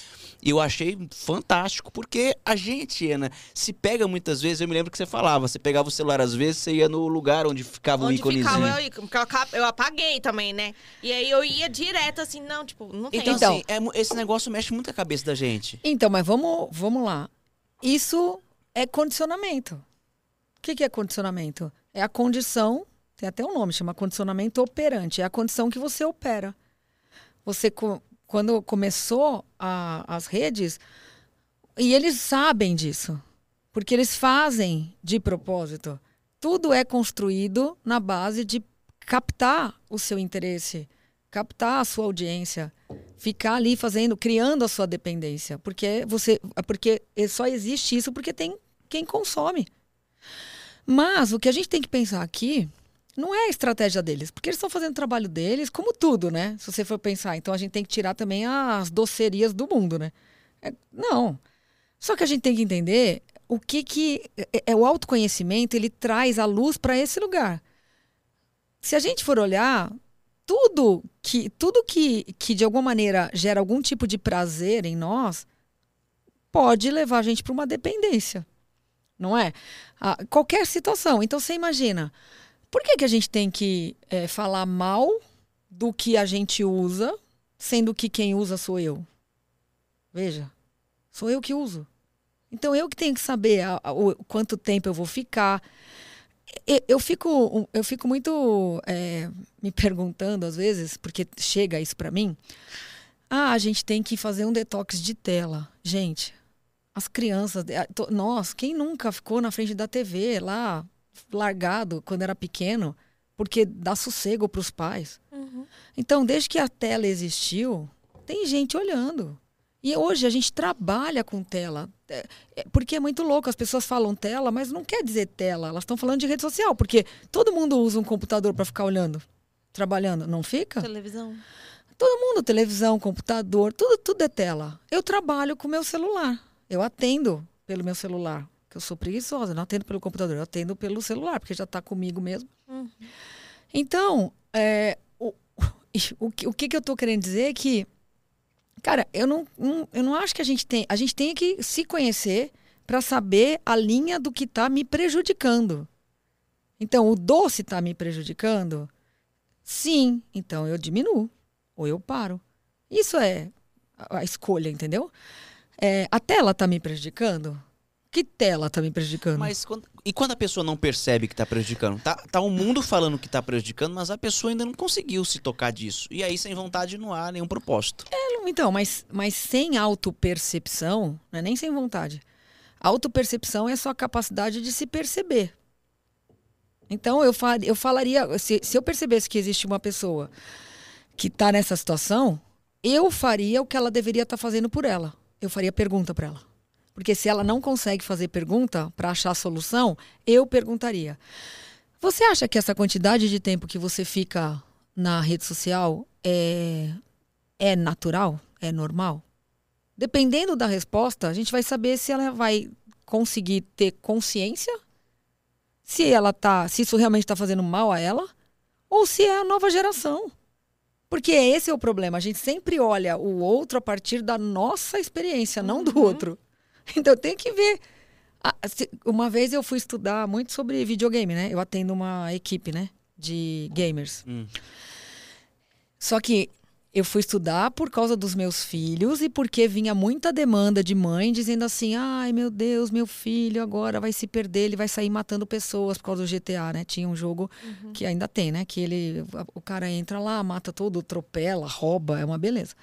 [SPEAKER 1] E eu achei fantástico, porque a gente, Ana, se pega muitas vezes, eu me lembro que você falava, você pegava o celular às vezes, você ia no lugar onde ficava o
[SPEAKER 2] Onde
[SPEAKER 1] íconezinho.
[SPEAKER 2] ficava eu, porque eu apaguei também, né? E aí eu ia direto assim, não, tipo, não tem.
[SPEAKER 1] Então,
[SPEAKER 3] Então-
[SPEAKER 1] assim, é esse negócio mexe muito a cabeça da gente.
[SPEAKER 3] Então, mas vamos, vamos lá. Isso é condicionamento. O que, que é condicionamento? É a condição, tem até um nome, chama condicionamento operante. É a condição que você opera. Você, quando começou a- as redes, e eles sabem disso, porque eles fazem de propósito. Tudo é construído na base de captar o seu interesse, captar a sua audiência ficar ali fazendo, criando a sua dependência, porque você, porque só existe isso porque tem quem consome. Mas o que a gente tem que pensar aqui não é a estratégia deles, porque eles estão fazendo o trabalho deles, como tudo, né? Se você for pensar. Então a gente tem que tirar também as docerias do mundo, né? É, não. Só que a gente tem que entender o que que é, é o autoconhecimento, ele traz a luz para esse lugar. Se a gente for olhar, tudo que tudo que, que de alguma maneira gera algum tipo de prazer em nós pode levar a gente para uma dependência, não é? Ah, qualquer situação. Então você imagina, por que, que a gente tem que é, falar mal do que a gente usa, sendo que quem usa sou eu? Veja, sou eu que uso. Então eu que tenho que saber a, a, o quanto tempo eu vou ficar. Eu, eu fico, eu fico muito é, me perguntando às vezes, porque chega isso para mim. Ah, a gente tem que fazer um detox de tela. Gente, as crianças, nós, quem nunca ficou na frente da TV lá largado quando era pequeno, porque dá sossego para os pais. Uhum. Então, desde que a tela existiu, tem gente olhando. E hoje a gente trabalha com tela. É, é, porque é muito louco, as pessoas falam tela, mas não quer dizer tela. Elas estão falando de rede social, porque todo mundo usa um computador para ficar olhando, trabalhando. Não fica?
[SPEAKER 2] Televisão.
[SPEAKER 3] Todo mundo, televisão, computador, tudo, tudo é tela. Eu trabalho com meu celular. Eu atendo pelo meu celular eu sou preguiçosa, não atendo pelo computador, eu atendo pelo celular, porque já está comigo mesmo. Uhum. Então, é, o, [laughs] o, o que, que eu estou querendo dizer é que, cara, eu não, não, eu não acho que a gente tem. A gente tem que se conhecer para saber a linha do que está me prejudicando. Então, o doce está me prejudicando? Sim, então eu diminuo ou eu paro. Isso é a escolha, entendeu? É, a tela está me prejudicando? Que tela tá me prejudicando?
[SPEAKER 1] Mas quando, e quando a pessoa não percebe que tá prejudicando? Tá, tá o mundo falando que tá prejudicando, mas a pessoa ainda não conseguiu se tocar disso. E aí, sem vontade, não há nenhum propósito.
[SPEAKER 3] É, então, mas, mas sem autopercepção, não é nem sem vontade. Autopercepção é só a capacidade de se perceber. Então, eu, fal, eu falaria, se, se eu percebesse que existe uma pessoa que tá nessa situação, eu faria o que ela deveria estar tá fazendo por ela. Eu faria pergunta para ela. Porque se ela não consegue fazer pergunta para achar solução, eu perguntaria: Você acha que essa quantidade de tempo que você fica na rede social é, é natural? É normal? Dependendo da resposta, a gente vai saber se ela vai conseguir ter consciência, se ela tá, se isso realmente está fazendo mal a ela, ou se é a nova geração. Porque esse é o problema. A gente sempre olha o outro a partir da nossa experiência, não do uhum. outro. [laughs] Então tem que ver. Uma vez eu fui estudar muito sobre videogame, né? Eu atendo uma equipe, né? De gamers. Hum. Só que eu fui estudar por causa dos meus filhos e porque vinha muita demanda de mãe dizendo assim: ai meu Deus, meu filho agora vai se perder, ele vai sair matando pessoas por causa do GTA, né? Tinha um jogo uhum. que ainda tem, né? Que ele, o cara entra lá, mata todo, atropela, rouba, é uma beleza.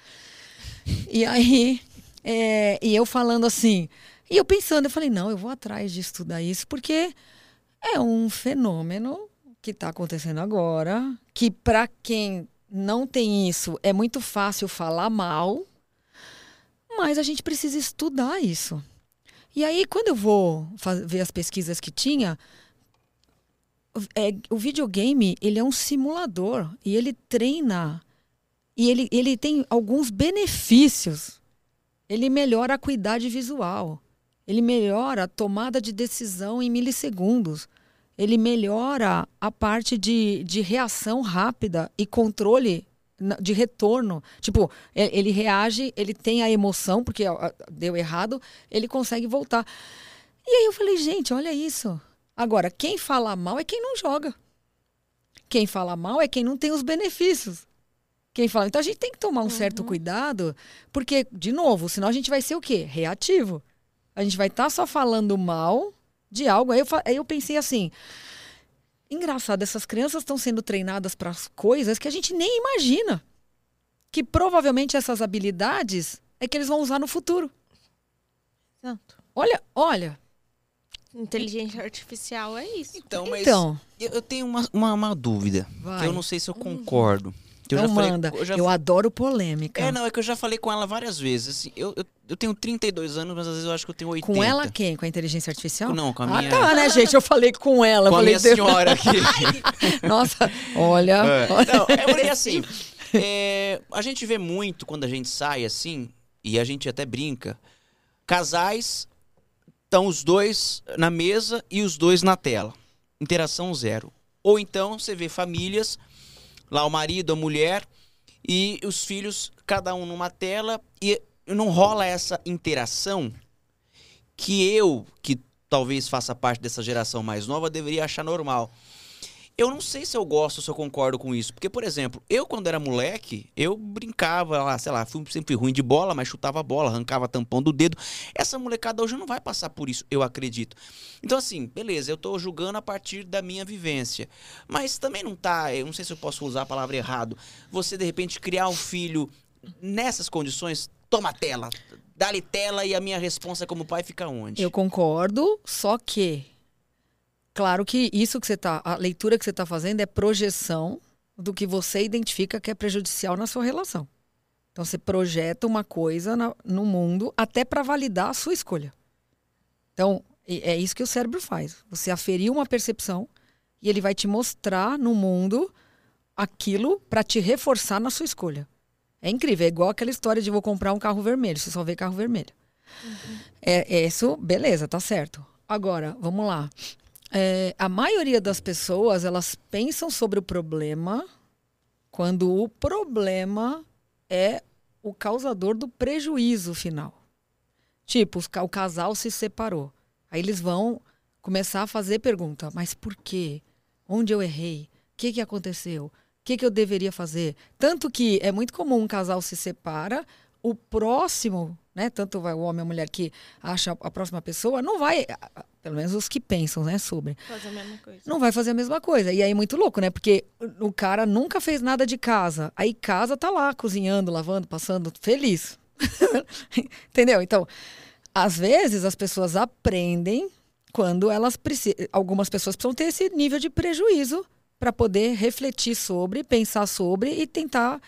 [SPEAKER 3] E aí é, e eu falando assim, e eu pensando, eu falei, não, eu vou atrás de estudar isso, porque é um fenômeno que está acontecendo agora, que para quem não tem isso é muito fácil falar mal, mas a gente precisa estudar isso. E aí, quando eu vou ver as pesquisas que tinha, é, o videogame ele é um simulador e ele treina e ele, ele tem alguns benefícios ele melhora a acuidade visual. Ele melhora a tomada de decisão em milissegundos. Ele melhora a parte de, de reação rápida e controle de retorno. Tipo, ele reage, ele tem a emoção, porque deu errado, ele consegue voltar. E aí eu falei, gente, olha isso. Agora, quem fala mal é quem não joga. Quem fala mal é quem não tem os benefícios quem fala. Então a gente tem que tomar um uhum. certo cuidado, porque, de novo, senão a gente vai ser o quê? Reativo. A gente vai estar tá só falando mal de algo. Aí eu, aí eu pensei assim. Engraçado, essas crianças estão sendo treinadas para coisas que a gente nem imagina. Que provavelmente essas habilidades é que eles vão usar no futuro.
[SPEAKER 2] Exato.
[SPEAKER 3] Olha, olha.
[SPEAKER 2] Inteligência artificial é isso.
[SPEAKER 1] Então, mas então, eu tenho uma, uma, uma dúvida. Vai. Que eu não sei se eu concordo. Que eu já falei-
[SPEAKER 3] manda.
[SPEAKER 1] eu
[SPEAKER 3] Eu,
[SPEAKER 1] já-
[SPEAKER 3] adoro polêmica.
[SPEAKER 1] É, não, é que eu já falei com ela várias vezes. Assim, eu, eu, eu tenho 32 anos, mas às vezes eu acho que eu tenho 80.
[SPEAKER 3] Com ela quem? Com a inteligência artificial?
[SPEAKER 1] Não, com a
[SPEAKER 3] ah,
[SPEAKER 1] minha-
[SPEAKER 3] tá, né, [laughs] gente? Eu falei com ela.
[SPEAKER 1] Com a
[SPEAKER 3] falei,
[SPEAKER 1] minha
[SPEAKER 3] Deus.
[SPEAKER 1] senhora aqui. [laughs]
[SPEAKER 3] Nossa, olha.
[SPEAKER 1] É.
[SPEAKER 3] olha.
[SPEAKER 1] Não, é porque assim, é, a gente vê muito quando a gente sai assim, e a gente até brinca, casais, estão os dois na mesa e os dois na tela. Interação zero. Ou então você vê famílias, lá o marido, a mulher, e os filhos, cada um numa tela, e não rola essa interação que eu, que talvez faça parte dessa geração mais nova, deveria achar normal. Eu não sei se eu gosto, se eu concordo com isso. Porque, por exemplo, eu quando era moleque, eu brincava lá, sei lá, fui, sempre fui ruim de bola, mas chutava a bola, arrancava tampão do dedo. Essa molecada hoje não vai passar por isso, eu acredito. Então, assim, beleza, eu tô julgando a partir da minha vivência. Mas também não tá, eu não sei se eu posso usar a palavra errado, você de repente criar um filho nessas condições, toma tela, dá-lhe tela e a minha resposta como pai fica onde?
[SPEAKER 3] Eu concordo, só que claro que isso que você tá, a leitura que você está fazendo é projeção do que você identifica que é prejudicial na sua relação. Então você projeta uma coisa na- no mundo até para validar a sua escolha. Então é isso que o cérebro faz. Você aferiu uma percepção e ele vai te mostrar no mundo aquilo para te reforçar na sua escolha. É incrível, é igual aquela história de vou comprar um carro vermelho, você só vê carro vermelho. É, é isso, beleza, tá certo. Agora, vamos lá. É, a maioria das pessoas, elas pensam sobre o problema quando o problema é o causador do prejuízo final. Tipo, o casal se separou. Aí eles vão começar a fazer pergunta, mas por quê? Onde eu errei? O que, que aconteceu? O que, que eu deveria fazer? Tanto que é muito comum um casal se separa, o próximo, né? Tanto vai o homem ou a mulher que acha a próxima pessoa, não vai, pelo menos os que pensam, né, sobre,
[SPEAKER 2] Fazer a mesma coisa.
[SPEAKER 3] não vai fazer a mesma coisa. E aí é muito louco, né? Porque o o cara nunca fez nada de casa. Aí casa tá lá cozinhando, lavando, passando, feliz. [laughs] Entendeu? Então, às vezes as pessoas aprendem quando elas precisam. Algumas pessoas precisam ter esse nível de prejuízo para poder refletir sobre, pensar sobre e tentar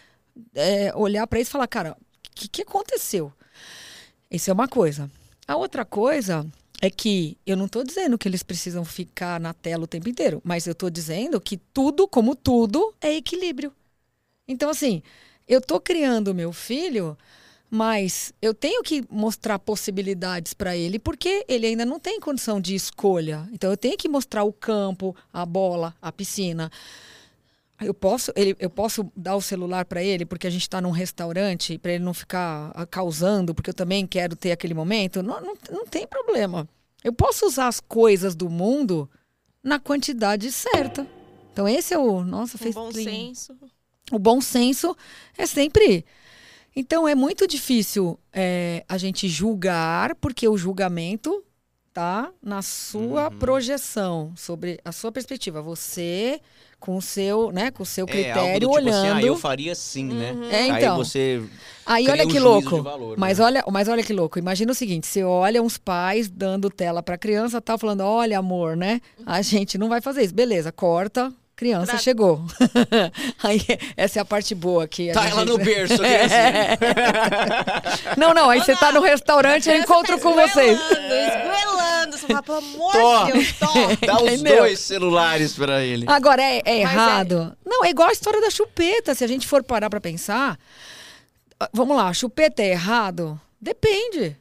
[SPEAKER 3] é, olhar para isso e falar, cara, o que, que aconteceu? Isso é uma coisa. A outra coisa é que eu não estou dizendo que eles precisam ficar na tela o tempo inteiro, mas eu estou dizendo que tudo, como tudo, é equilíbrio. Então, assim, eu estou criando meu filho, mas eu tenho que mostrar possibilidades para ele, porque ele ainda não tem condição de escolha. Então, eu tenho que mostrar o campo, a bola, a piscina. Eu posso, ele, eu posso dar o celular para ele porque a gente está num restaurante, para ele não ficar ah, causando, porque eu também quero ter aquele momento. Não, não, não tem problema. Eu posso usar as coisas do mundo na quantidade certa. Então, esse é o. Nossa, fez
[SPEAKER 2] bom
[SPEAKER 3] plim.
[SPEAKER 2] senso.
[SPEAKER 3] O bom senso é sempre. Então, é muito difícil é, a gente julgar, porque o julgamento tá na sua
[SPEAKER 1] Uhum.
[SPEAKER 3] projeção, sobre a sua perspectiva. Você, com o seu, né, com o seu
[SPEAKER 1] É,
[SPEAKER 3] critério,
[SPEAKER 1] algo do tipo
[SPEAKER 3] olhando.
[SPEAKER 1] assim, ah, eu faria sim, né?
[SPEAKER 2] Uhum.
[SPEAKER 3] É,
[SPEAKER 1] Aí
[SPEAKER 3] então.
[SPEAKER 1] você
[SPEAKER 3] Aí olha que louco.
[SPEAKER 1] valor,
[SPEAKER 3] Mas
[SPEAKER 1] né?
[SPEAKER 3] olha, mas olha que louco. Imagina o seguinte: você olha uns pais dando tela pra criança, tá falando, olha, amor, né? A gente não vai fazer isso. Beleza, corta. Criança
[SPEAKER 2] Tra-
[SPEAKER 3] chegou. [laughs] aí essa é a parte boa que
[SPEAKER 1] Tá
[SPEAKER 3] gente-
[SPEAKER 1] ela no berço, assim. criancinha. [laughs]
[SPEAKER 3] Não, não, aí você tá no restaurante, eu encontro com vocês.
[SPEAKER 2] Esgoelando, esgoelando. Você fala, pelo amor de Deus, tô. [laughs]
[SPEAKER 1] Dá os dois celulares pra ele.
[SPEAKER 3] Agora, é, é
[SPEAKER 2] Mas
[SPEAKER 3] errado? Não, é igual a história da chupeta. Se a gente for parar pra pensar. ah, Vamos lá, chupeta é errado? Depende.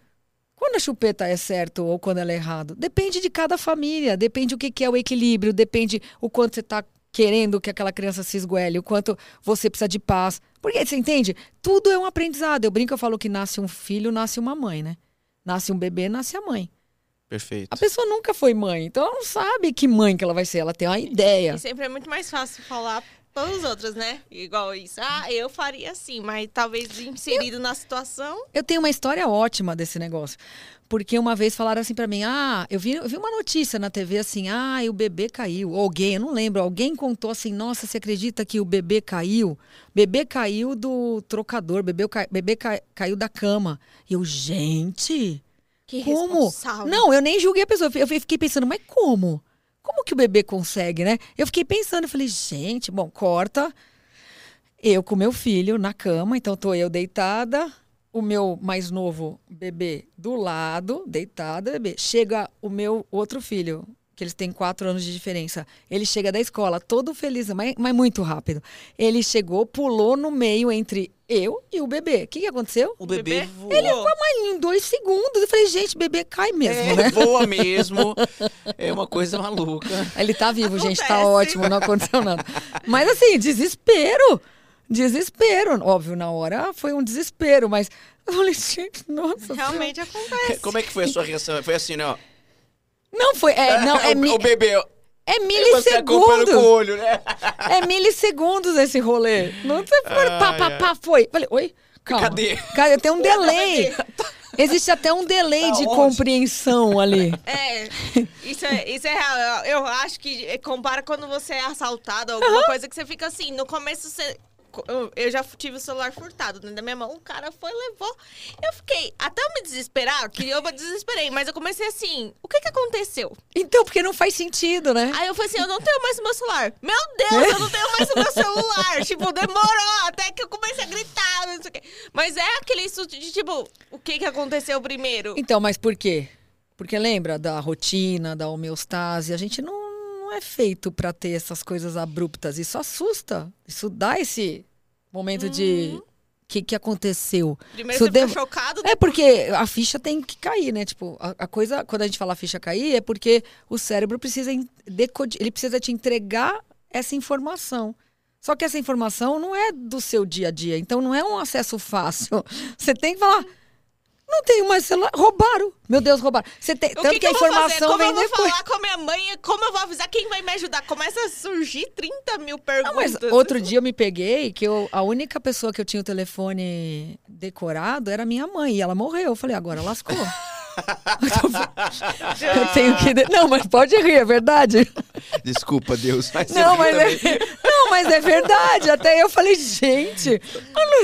[SPEAKER 3] Quando a chupeta é certo ou quando ela é errado? Depende de cada família, depende o que que é o equilíbrio, depende o quanto você está querendo que aquela criança se esguele, o quanto você precisa de paz. Porque, você entende? Tudo é um aprendizado. Eu brinco, eu falo que nasce um filho, nasce uma mãe, né? Nasce um bebê, nasce a mãe.
[SPEAKER 1] Perfeito.
[SPEAKER 3] A pessoa nunca foi mãe, então ela não sabe que mãe que ela vai ser, ela tem uma ideia.
[SPEAKER 2] E sempre é muito mais fácil falar para os outros, né? Igual isso. Ah, eu faria assim, mas talvez inserido na situação.
[SPEAKER 3] Eu tenho uma história ótima desse negócio. Porque uma vez falaram assim pra mim: ah, eu vi, eu vi uma notícia na TV assim, ah, e o bebê caiu. Alguém, eu não lembro, alguém contou assim: nossa, você acredita que o bebê caiu? Bebê caiu do trocador, bebê, cai- bebê cai- caiu da cama. E eu, gente,
[SPEAKER 2] Que
[SPEAKER 3] como? Não, eu nem julguei a pessoa. Eu fiquei pensando, mas como? Como que o bebê consegue, né? Eu fiquei pensando, falei, gente, bom, corta. Eu com meu filho na cama, então tô eu deitada, o meu mais novo bebê do lado, deitado, bebê. Chega o meu outro filho, que eles têm quatro anos de diferença. Ele chega da escola todo feliz, mas, mas muito rápido. Ele chegou, pulou no meio entre eu e o bebê. O que, que aconteceu?
[SPEAKER 1] O bebê,
[SPEAKER 2] bebê?
[SPEAKER 1] voou.
[SPEAKER 3] Ele mas em dois segundos. Eu falei, gente, bebê cai mesmo,
[SPEAKER 1] É,
[SPEAKER 3] né?
[SPEAKER 1] voa [laughs] mesmo. É uma coisa maluca.
[SPEAKER 3] Ele tá vivo, gente, tá
[SPEAKER 2] Acontece.
[SPEAKER 3] ótimo, não aconteceu nada. Mas assim, desespero. Desespero. Óbvio, na hora foi um desespero, mas eu falei, gente, nossa.
[SPEAKER 2] Realmente acontece.
[SPEAKER 1] Como é que foi a sua reação? Foi assim, né?
[SPEAKER 3] Não foi. É, [laughs] não, é,
[SPEAKER 1] o, o bebê.
[SPEAKER 3] é
[SPEAKER 1] Você acompanhando com o
[SPEAKER 3] milissegundos.
[SPEAKER 1] olho, né?
[SPEAKER 3] É milissegundos esse rolê. Não você foi, pá, pá, pá, foi. Falei, oi? Calma.
[SPEAKER 1] Cadê?
[SPEAKER 3] Cadê? Tem um [laughs] delay. Existe até um delay
[SPEAKER 1] Tá
[SPEAKER 3] de
[SPEAKER 1] onde?
[SPEAKER 3] compreensão ali. [laughs]
[SPEAKER 2] É, isso é, isso é real. Eu, eu acho que compara quando você é assaltado, alguma coisa que você fica assim, no começo você. Eu- já tive o celular furtado né, da minha mão. O cara foi, levou. Eu fiquei. Até eu me desesperar, que eu me desesperei, mas eu comecei assim: o que que aconteceu?
[SPEAKER 3] Então, porque não faz sentido, né?
[SPEAKER 2] Aí eu falei assim: eu não tenho mais o meu celular. Meu Deus, eu não tenho mais o meu celular. [laughs] tipo, demorou até que eu comecei a gritar, não sei o quê. Mas é aquele susto de tipo: o que que aconteceu primeiro?
[SPEAKER 3] Então, mas por quê? Porque lembra da rotina, da homeostase? A gente não é feito pra ter essas coisas abruptas. Isso assusta. Isso dá esse momento de. O que, que aconteceu?
[SPEAKER 2] Primeiro
[SPEAKER 3] Isso
[SPEAKER 2] você chocado,
[SPEAKER 3] É porque a ficha tem que cair, né? Tipo, a, a coisa, quando a gente fala ficha cair, é porque o cérebro precisa en- decodi- ele precisa te entregar essa informação. Só que essa informação não é do seu dia a dia, então não é um acesso fácil. [laughs] Você tem que falar, não tenho mais celular, roubaram. Meu Deus, roubaram. Você tem,
[SPEAKER 2] O
[SPEAKER 3] tanto
[SPEAKER 2] que,
[SPEAKER 3] que, a
[SPEAKER 2] eu vou fazer?
[SPEAKER 3] informação
[SPEAKER 2] Como
[SPEAKER 3] vem
[SPEAKER 2] eu vou
[SPEAKER 3] depois.
[SPEAKER 2] falar com a minha mãe? Como eu vou avisar? Quem vai me ajudar? Começa a surgir 30 mil
[SPEAKER 3] Não, mas
[SPEAKER 2] perguntas.
[SPEAKER 3] outro dia eu me peguei que eu, a única pessoa que eu tinha o telefone decorado era minha mãe. E ela morreu. Eu falei, agora lascou. [laughs] eu tenho que. de- Não, mas pode rir, é verdade.
[SPEAKER 1] Desculpa, Deus. Mas
[SPEAKER 3] Não, mas é, não, mas é verdade. Até eu falei, gente, não-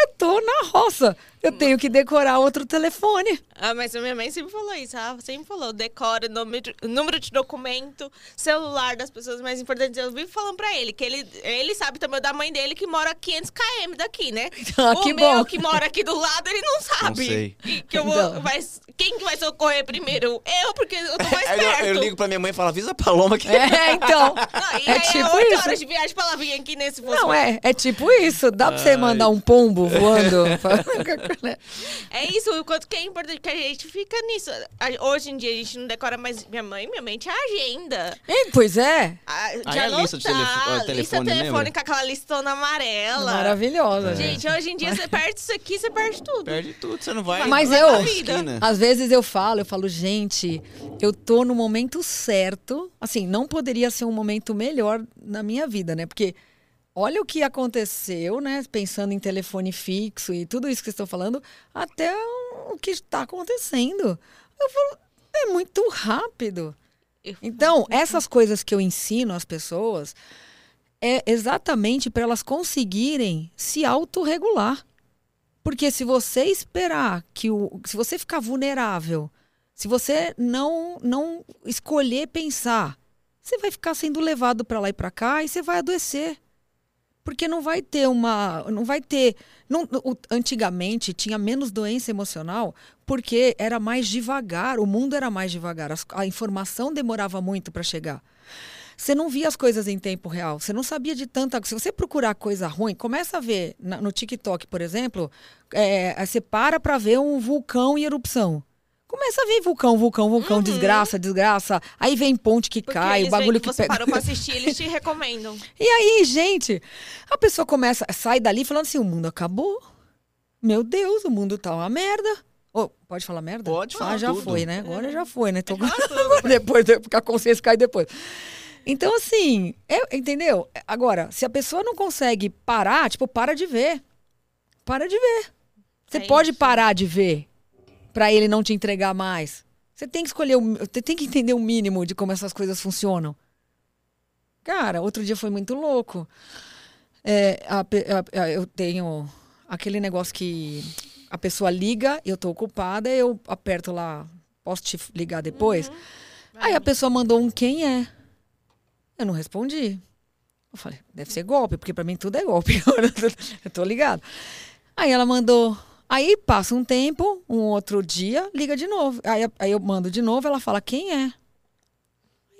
[SPEAKER 3] eu tô na roça. Eu tenho que decorar outro telefone.
[SPEAKER 2] Ah, mas a minha mãe sempre falou isso. Ela sempre falou: decora número, número de documento, celular das pessoas mais importantes. Eu vivo falando pra ele que ele, ele sabe também o da mãe dele que mora a 500 km daqui, né? [laughs]
[SPEAKER 3] Ah,
[SPEAKER 2] o
[SPEAKER 3] que
[SPEAKER 2] meu
[SPEAKER 3] bom.
[SPEAKER 2] que mora aqui do lado, ele não sabe.
[SPEAKER 1] sei.
[SPEAKER 2] E que eu vou,
[SPEAKER 3] Então.
[SPEAKER 2] vai- quem que vai socorrer primeiro? Eu, porque eu tô mais
[SPEAKER 1] Aí
[SPEAKER 2] perto.
[SPEAKER 1] eu, eu ligo pra minha mãe e falo, avisa a Paloma que...
[SPEAKER 3] É, então. [laughs]
[SPEAKER 2] Não, e
[SPEAKER 3] É
[SPEAKER 2] aí
[SPEAKER 3] tipo
[SPEAKER 2] é 8
[SPEAKER 3] isso.
[SPEAKER 2] horas de viagem pra ela vir aqui nesse
[SPEAKER 3] Não, é, é tipo isso. Dá pra você mandar um pombo voando. [laughs] [laughs]
[SPEAKER 2] É isso, o quanto que é importante que a gente fica nisso. A- Hoje em dia a gente não decora mais. Minha mãe, minha mente é agenda.
[SPEAKER 3] É, pois é.
[SPEAKER 2] A,
[SPEAKER 1] Aí
[SPEAKER 2] de
[SPEAKER 1] a lista de
[SPEAKER 2] anotar,
[SPEAKER 1] telefo-
[SPEAKER 2] lista
[SPEAKER 1] telefone,
[SPEAKER 2] telefone
[SPEAKER 1] lembra?
[SPEAKER 2] com aquela listona amarela.
[SPEAKER 3] Maravilhosa. gente.
[SPEAKER 2] Gente, hoje em dia você perde isso aqui, você perde tudo.
[SPEAKER 1] Perde tudo, você não vai...
[SPEAKER 3] Mas eu-. Às vezes eu falo, eu falo, gente, eu tô no momento certo. Assim, não poderia ser um momento melhor na minha vida, né? Porque olha o que aconteceu, né? Pensando em telefone fixo e tudo isso que estão falando, até o que está acontecendo. Eu falo, é muito rápido. Então, essas coisas que eu ensino às pessoas é exatamente para elas conseguirem se autorregular. Porque se você esperar que o. Se você ficar vulnerável, se você não, não escolher pensar, você vai ficar sendo levado para lá e para cá e você vai adoecer. Porque não vai ter uma. Não vai ter. Não, antigamente tinha menos doença emocional porque era mais devagar, o mundo era mais devagar, a informação demorava muito para chegar. Você não via as coisas em tempo real, você não sabia de tanta. Se você procurar coisa ruim, começa a ver no TikTok, por exemplo, é, você para para ver um vulcão em erupção. Começa a ver vulcão, vulcão, vulcão, desgraça, desgraça. Aí vem ponte que
[SPEAKER 2] Porque
[SPEAKER 3] cai,
[SPEAKER 2] eles
[SPEAKER 3] o bagulho
[SPEAKER 2] veem
[SPEAKER 3] que
[SPEAKER 2] você
[SPEAKER 3] pega.
[SPEAKER 2] parou pra assistir, eles te [laughs] recomendam.
[SPEAKER 3] E aí, gente, a pessoa começa, sai dali falando assim: o mundo acabou. Meu Deus, o mundo tá uma merda. Ô, pode falar merda?
[SPEAKER 1] Pode
[SPEAKER 3] Ah,
[SPEAKER 1] falar
[SPEAKER 3] já
[SPEAKER 1] tudo.
[SPEAKER 3] foi, né? Agora já foi, né? Tô... [laughs] depois, porque a consciência cai depois. Então, assim, é- entendeu? Agora, se a pessoa não consegue parar, tipo, para de ver. Para de ver. Você
[SPEAKER 2] É
[SPEAKER 3] pode
[SPEAKER 2] isso.
[SPEAKER 3] parar de ver pra ele não te entregar mais. Você tem que escolher, o- você tem que entender o mínimo de como essas coisas funcionam. Cara, outro dia foi muito louco. É, a a- a- eu tenho aquele negócio que a pessoa liga, eu tô ocupada, eu aperto lá, posso te ligar depois? Aí a pessoa mandou um quem é. Eu não respondi. Eu falei, deve ser golpe, porque pra mim tudo é golpe. [laughs] eu tô ligado. Aí ela mandou. Aí passa um tempo, um outro dia, liga de novo. Aí, aí eu mando de novo, ela fala, quem é?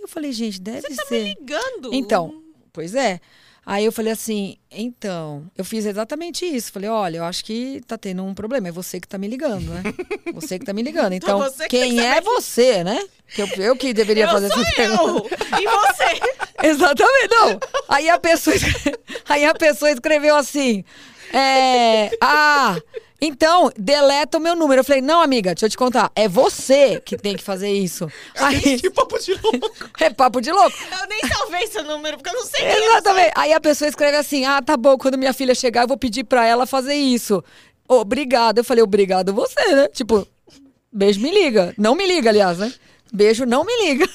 [SPEAKER 3] Eu falei, gente, deve
[SPEAKER 2] Você tá
[SPEAKER 3] ser.
[SPEAKER 2] me ligando.
[SPEAKER 3] Então, pois é. Aí eu falei assim, então, eu fiz exatamente isso. Falei, olha, eu acho que tá tendo um problema. É você que tá me ligando, né? [laughs] Você que tá me ligando. Então,
[SPEAKER 2] você tem
[SPEAKER 3] quem
[SPEAKER 2] que
[SPEAKER 3] é
[SPEAKER 2] saber
[SPEAKER 3] você, né? Que eu, eu que deveria
[SPEAKER 2] eu
[SPEAKER 3] fazer essa pergunta.
[SPEAKER 2] eu. E você? [laughs]
[SPEAKER 3] Exatamente, não. Aí a pessoa, [laughs] aí a pessoa escreveu assim: é, Ah, então, deleta o meu número. Eu falei, não, amiga, deixa eu te contar. É você que tem que fazer isso. [laughs] Aí,
[SPEAKER 1] Que papo de louco. [laughs]
[SPEAKER 3] é papo de louco.
[SPEAKER 2] Eu nem salvei seu número, porque eu não sei quem é.
[SPEAKER 3] Exatamente. Aí a pessoa escreve assim: ah, tá bom, quando minha filha chegar, eu vou pedir pra ela fazer isso. Obrigado. Eu falei, obrigado você, né? Tipo, beijo, me liga. Não me liga, aliás, né? Beijo, não me liga.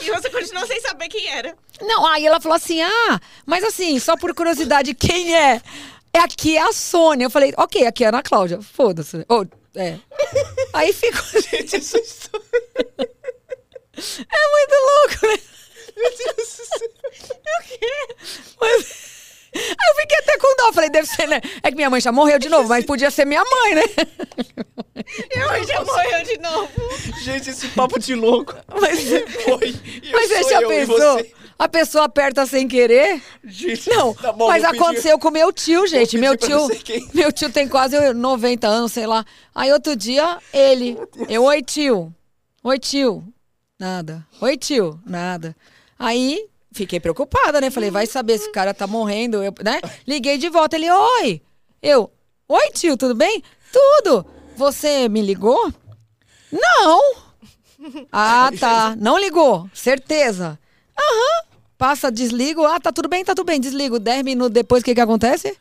[SPEAKER 2] E você continuou sem saber quem era.
[SPEAKER 3] Não, aí ela falou assim: ah, mas assim, só por curiosidade, quem é? É aqui é a Sônia. Eu falei, ok, aqui é a Ana Cláudia. Foda-se. Ô, é. Aí ficou. [laughs]
[SPEAKER 1] Gente, essa história.
[SPEAKER 3] É muito louco, né? [laughs]
[SPEAKER 2] O quê?
[SPEAKER 3] Mas... Aí eu fiquei até com dó. Falei, deve ser, né? É que minha mãe já morreu de novo, mas podia ser minha mãe, né?
[SPEAKER 2] Eu já morreu de novo. [laughs]
[SPEAKER 1] Gente, esse papo de louco.
[SPEAKER 3] Mas,
[SPEAKER 1] Foi.
[SPEAKER 3] Mas você já
[SPEAKER 1] eu,
[SPEAKER 3] pensou?
[SPEAKER 1] você.
[SPEAKER 3] A pessoa aperta sem querer?
[SPEAKER 1] Gente,
[SPEAKER 3] Não, [laughs]
[SPEAKER 1] tá bom,
[SPEAKER 3] mas
[SPEAKER 1] pedir-
[SPEAKER 3] aconteceu com meu tio, gente. Meu tio, [laughs] meu tio tem quase 90 anos, sei lá. Aí outro dia, ele. Eu, oi, tio. Oi, tio. Nada. Oi, tio. Nada. Aí, fiquei preocupada, né? Falei, vai saber se o cara tá morrendo, eu, né? Liguei de volta, ele, oi. Eu, oi, tio, tudo bem? Tudo. Você me ligou? Não. [laughs] Ah, tá. Não ligou. Certeza. Aham. Passa, desligo. Ah, tá tudo bem, tá tudo bem. Desligo. Dez minutos depois, o que que acontece?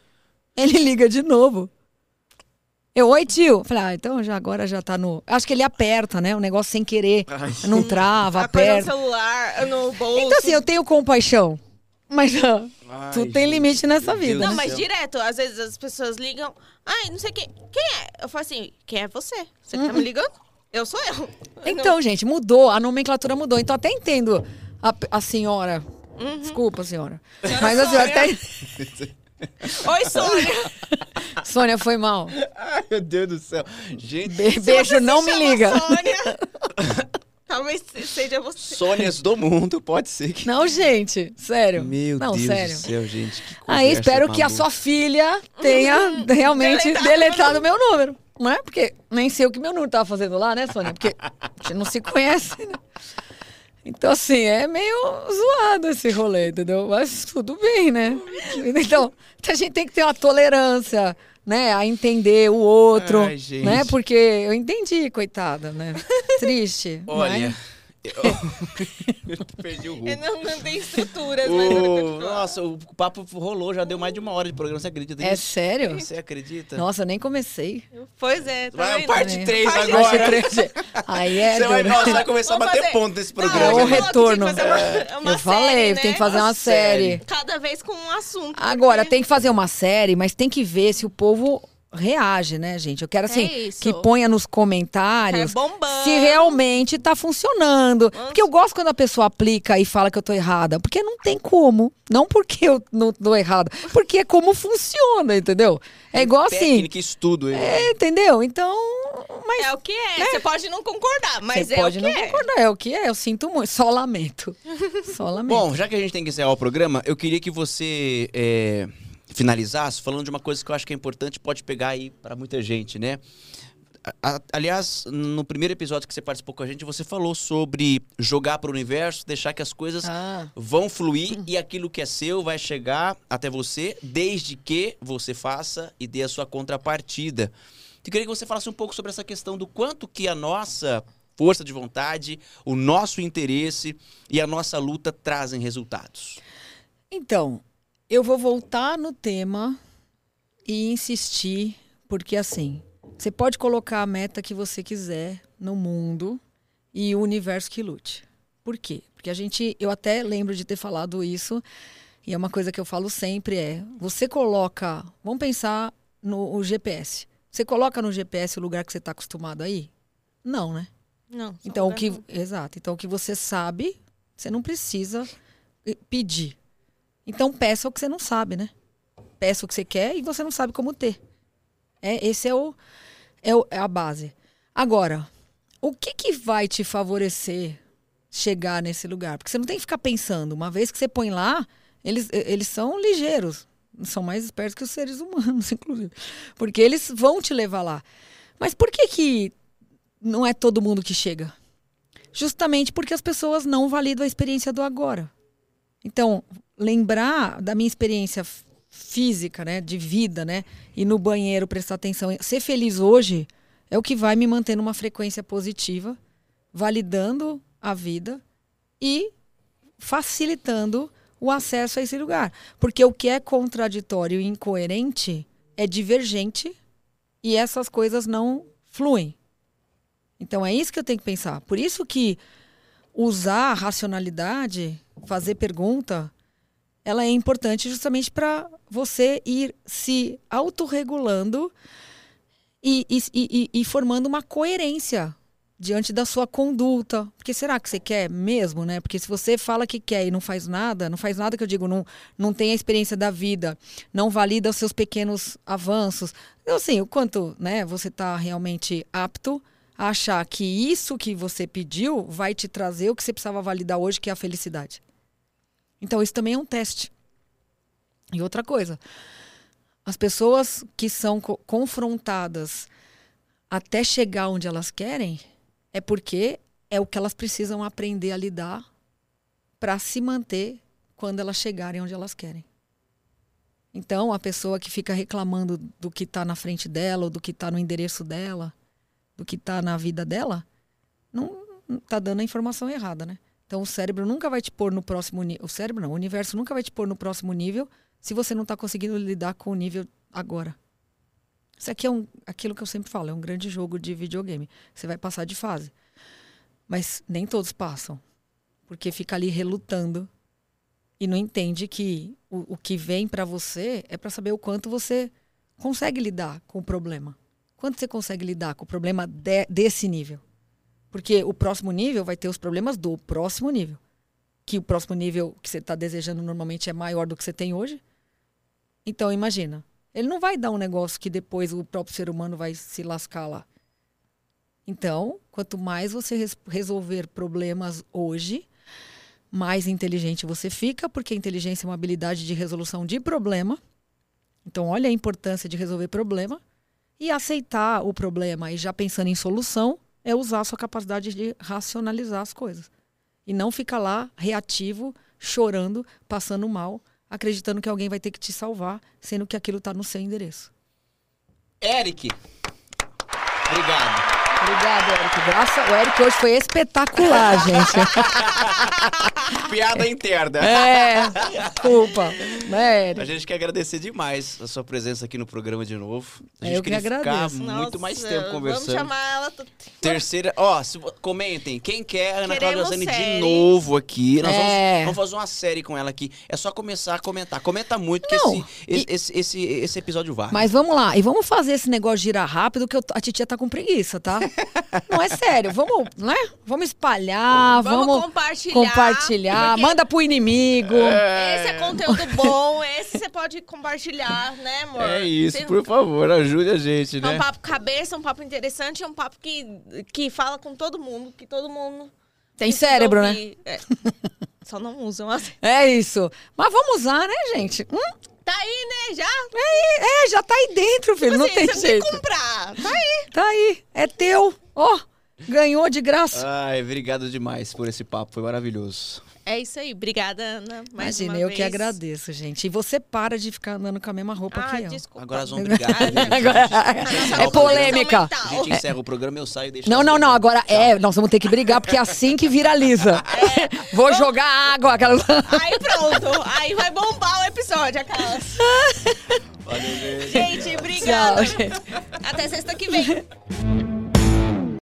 [SPEAKER 3] Ele [laughs] liga de novo. Eu, oi, tio. Falei, ah, então já agora já tá no. Acho que ele aperta, né? O negócio sem querer.
[SPEAKER 1] Ai.
[SPEAKER 3] Não trava, [laughs]
[SPEAKER 2] Aperta no celular, no bolso.
[SPEAKER 3] Então, assim, eu tenho compaixão. Mas
[SPEAKER 1] Ai,
[SPEAKER 3] tudo tem limite nessa vida.
[SPEAKER 1] Deus?
[SPEAKER 2] Não, mas
[SPEAKER 1] céu.
[SPEAKER 2] direto, às vezes as pessoas ligam. Ai, não sei quem. Quem é? Eu falo assim, quem é você? Você que tá me ligando? Eu sou eu.
[SPEAKER 3] Uhum. Então, [laughs] gente, mudou. A nomenclatura mudou. Então, até entendo a, a senhora. Desculpa, senhora. Mas a senhora até.
[SPEAKER 2] Oi, Sônia. [laughs]
[SPEAKER 3] Sônia, foi mal.
[SPEAKER 1] Ai, meu Deus do céu. Gente,
[SPEAKER 3] Be- beijo,
[SPEAKER 2] você
[SPEAKER 3] não
[SPEAKER 2] se
[SPEAKER 3] me
[SPEAKER 2] chama
[SPEAKER 3] liga.
[SPEAKER 2] Sônia, [laughs] talvez seja você.
[SPEAKER 1] Sônias do mundo, pode ser que.
[SPEAKER 3] Não, gente, sério.
[SPEAKER 1] Meu
[SPEAKER 3] não,
[SPEAKER 1] Deus
[SPEAKER 3] sério.
[SPEAKER 1] do céu, gente. que
[SPEAKER 3] Aí
[SPEAKER 1] conversa
[SPEAKER 3] espero que a sua filha tenha realmente
[SPEAKER 2] Deletado
[SPEAKER 3] deletado meu número. Não é? Porque nem sei o que meu número tava fazendo lá, né, Sônia? Porque a gente não se conhece, né? Então, assim, é meio zoado esse rolê, entendeu? Mas tudo bem, né? Então, a gente tem que ter uma tolerância, né? A entender o outro,
[SPEAKER 1] Ai,
[SPEAKER 3] né? Porque eu entendi, coitada, né? Triste.
[SPEAKER 1] Olha.
[SPEAKER 3] mas-
[SPEAKER 1] Eu... [laughs] perdi o rumo.
[SPEAKER 2] Não, não tem estruturas, mas
[SPEAKER 1] O... Nossa, o papo rolou, já deu mais de uma hora de programa, você acredita
[SPEAKER 3] É
[SPEAKER 1] nisso?
[SPEAKER 3] sério?
[SPEAKER 1] Você acredita?
[SPEAKER 3] Nossa, eu nem comecei.
[SPEAKER 2] Pois é, tá
[SPEAKER 1] Vai, parte 3
[SPEAKER 2] Parte
[SPEAKER 1] agora.
[SPEAKER 3] três. Aí é
[SPEAKER 1] Você vai, nossa, vai começar a
[SPEAKER 2] Vamos
[SPEAKER 1] bater
[SPEAKER 2] fazer-
[SPEAKER 1] ponto nesse
[SPEAKER 2] Não,
[SPEAKER 1] programa.
[SPEAKER 3] É o retorno.
[SPEAKER 2] uma- uma
[SPEAKER 3] Eu falei,
[SPEAKER 2] série,
[SPEAKER 3] tem
[SPEAKER 2] né?
[SPEAKER 3] que fazer uma
[SPEAKER 1] Uma
[SPEAKER 3] série.
[SPEAKER 1] série.
[SPEAKER 2] Cada vez com um assunto.
[SPEAKER 3] Agora,
[SPEAKER 2] porque-
[SPEAKER 3] tem que fazer uma série, mas tem que ver se o povo reage, né, gente? Eu quero, assim,
[SPEAKER 2] É
[SPEAKER 3] que ponha nos comentários
[SPEAKER 2] É
[SPEAKER 3] se realmente tá funcionando. Porque eu gosto quando a pessoa aplica e fala que eu tô errada. Porque não tem como. Não porque eu não tô errada. Porque é como funciona, entendeu? É igual assim.
[SPEAKER 1] Técnica estudo.
[SPEAKER 3] É, entendeu? Então, mas
[SPEAKER 2] É o que é. Você pode não concordar, mas
[SPEAKER 3] você
[SPEAKER 2] é
[SPEAKER 3] pode
[SPEAKER 2] o que
[SPEAKER 3] não
[SPEAKER 2] é.
[SPEAKER 3] concordar. É o que é. Eu sinto muito. Só lamento. Só [laughs] lamento.
[SPEAKER 1] Bom, já que a gente tem que encerrar o programa, eu queria que você é, finalizasse falando de uma coisa que eu acho que é importante, pode pegar aí pra muita gente, né? Aliás, no primeiro episódio que você participou com a gente, você falou sobre jogar pro universo, deixar que as coisas
[SPEAKER 3] Ah.
[SPEAKER 1] vão fluir e aquilo que é seu vai chegar até você, desde que você faça e dê a sua contrapartida. Eu queria que você falasse um pouco sobre essa questão do quanto que a nossa força de vontade, o nosso interesse e a nossa luta trazem resultados.
[SPEAKER 3] Então, eu vou voltar no tema e insistir, porque assim, você pode colocar a meta que você quiser no mundo e o universo que lute. Por quê? Porque a gente, eu até lembro de ter falado isso, e é uma coisa que eu falo sempre é, você coloca, vamos pensar no GPS. Você coloca no GPS o lugar que você está acostumado aí? Não, né?
[SPEAKER 2] Não.
[SPEAKER 3] Então, o que,
[SPEAKER 2] não.
[SPEAKER 3] exato. Então, o que você sabe, você não precisa eh, pedir. Então peça o que você não sabe, né? Peça o que você quer e você não sabe como ter. É, esse é, o, é, o, é a base. Agora, o que, que vai te favorecer chegar nesse lugar? Porque você não tem que ficar pensando. Uma vez que você põe lá, eles, eles são ligeiros. São mais espertos que os seres humanos, [laughs] inclusive. Porque eles vão te levar lá. Mas por que, que não é todo mundo que chega? Justamente porque as pessoas não validam a experiência do agora. Então, lembrar da minha experiência física, né, de vida, né, e no banheiro prestar atenção, ser feliz hoje é o que vai me manter numa frequência positiva, validando a vida e facilitando o acesso a esse lugar. Porque o que é contraditório e incoerente é divergente e essas coisas não fluem. Então é isso que eu tenho que pensar. Por isso que usar a racionalidade, fazer pergunta, ela é importante justamente para você ir se autorregulando e, e, e, e formando uma coerência diante da sua conduta. Porque será que você quer mesmo, né? Porque se você fala que quer e não faz nada, não faz nada que eu digo, não, não tem a experiência da vida, não valida os seus pequenos avanços. Então, assim, o quanto né, você está realmente apto a achar que isso que você pediu vai te trazer o que você precisava validar hoje, que é a felicidade. Então, isso também é um teste. E outra coisa, as pessoas que são co confrontadas até chegar onde elas querem, é porque é o que elas precisam aprender a lidar para se manter quando elas chegarem onde elas querem. Então, a pessoa que fica reclamando do que está na frente dela, ou do que está no endereço dela, do que está na vida dela, não está dando a informação errada, né? Então, o cérebro nunca vai te pôr no próximo nível. O cérebro não, o universo nunca vai te pôr no próximo nível se você não está conseguindo lidar com o nível agora. Isso aqui é um, aquilo que eu sempre falo, é um grande jogo de videogame. Você vai passar de fase. Mas nem todos passam. Porque fica ali relutando e não entende que o, o que vem para você é para saber o quanto você consegue lidar com o problema. Quanto você consegue lidar com o problema de, desse nível? Porque o próximo nível vai ter os problemas do próximo nível. Que o próximo nível que você está desejando normalmente é maior do que você tem hoje. Então, imagina. Ele não vai dar um negócio que depois o próprio ser humano vai se lascar lá. Então, quanto mais você res resolver problemas hoje, mais inteligente você fica, porque a inteligência é uma habilidade de resolução de problema. Então, olha a importância de resolver problema. E aceitar o problema e já pensando em solução é usar a sua capacidade de racionalizar as coisas. E não ficar lá reativo, chorando, passando mal, acreditando que alguém vai ter que te salvar, sendo que aquilo está no seu endereço.
[SPEAKER 1] Eric, obrigado.
[SPEAKER 3] Obrigado, Eric. Graça, o Eric hoje foi espetacular, [laughs] gente.
[SPEAKER 1] Piada interna.
[SPEAKER 3] É, desculpa. Né, Eric?
[SPEAKER 1] A gente quer agradecer demais a sua presença aqui no programa de novo. A gente
[SPEAKER 3] Eu que
[SPEAKER 1] queria ficar
[SPEAKER 3] agradeço.
[SPEAKER 1] muito
[SPEAKER 2] Nossa,
[SPEAKER 1] mais tempo conversando.
[SPEAKER 2] Vamos chamar ela.
[SPEAKER 1] Terceira, ó, se comentem, quem quer a Ana Cláudia
[SPEAKER 2] Queremos
[SPEAKER 1] Zani de novo aqui? Nós
[SPEAKER 3] É.
[SPEAKER 1] vamos, vamos fazer uma série com ela aqui. É só começar a comentar. Comenta muito que esse, esse, esse, esse, esse episódio vai.
[SPEAKER 3] Mas vamos lá, e vamos fazer esse negócio girar rápido, que eu a titia tá com preguiça, tá? Não, é sério, vamos, né? Vamos espalhar,
[SPEAKER 2] Vamos
[SPEAKER 3] vamos,
[SPEAKER 2] compartilhar,
[SPEAKER 3] compartilhar,
[SPEAKER 2] porque-
[SPEAKER 3] manda pro inimigo.
[SPEAKER 2] Esse é conteúdo bom, esse você pode compartilhar, né, amor?
[SPEAKER 1] É isso,
[SPEAKER 2] Tem-
[SPEAKER 1] por favor, ajude a gente,
[SPEAKER 2] É
[SPEAKER 1] né?
[SPEAKER 2] um papo cabeça, um papo interessante, é um papo que, que fala com todo mundo, que todo mundo.
[SPEAKER 3] Tem cérebro, né?
[SPEAKER 2] ouvir. É. [laughs] Só não usam assim.
[SPEAKER 3] É isso. Mas vamos usar, né, gente? Hum,
[SPEAKER 2] Tá aí, né? Já?
[SPEAKER 3] é, é, já tá aí dentro, filho, não
[SPEAKER 2] Assim,
[SPEAKER 3] tem
[SPEAKER 2] você
[SPEAKER 3] jeito.
[SPEAKER 2] tem que comprar. Tá aí.
[SPEAKER 3] Tá aí, é teu. Ó, ganhou de graça.
[SPEAKER 1] Ai, obrigado demais por esse papo, foi maravilhoso.
[SPEAKER 2] É isso aí. Obrigada, Ana. Mais
[SPEAKER 3] Imagina,
[SPEAKER 2] uma
[SPEAKER 3] eu
[SPEAKER 2] vez.
[SPEAKER 3] que agradeço, gente. E você para de ficar andando com a mesma roupa
[SPEAKER 2] Ah,
[SPEAKER 3] que eu.
[SPEAKER 2] desculpa.
[SPEAKER 1] Agora nós vamos [laughs] brigar. né?
[SPEAKER 3] Agora-
[SPEAKER 2] Nossa
[SPEAKER 3] é polêmica.
[SPEAKER 1] A gente encerra o programa, eu saio e deixo.
[SPEAKER 3] Não,
[SPEAKER 1] as
[SPEAKER 3] não, não. Agora
[SPEAKER 1] Tchau.
[SPEAKER 3] é, nós vamos ter que brigar, porque é assim que viraliza. [laughs] Vou jogar água. Aquelas...
[SPEAKER 2] Aí pronto. Aí vai bombar o episódio, aquelas.
[SPEAKER 1] Valeu, gente.
[SPEAKER 2] Gente, obrigada.
[SPEAKER 3] Tchau, gente.
[SPEAKER 2] Até sexta que vem.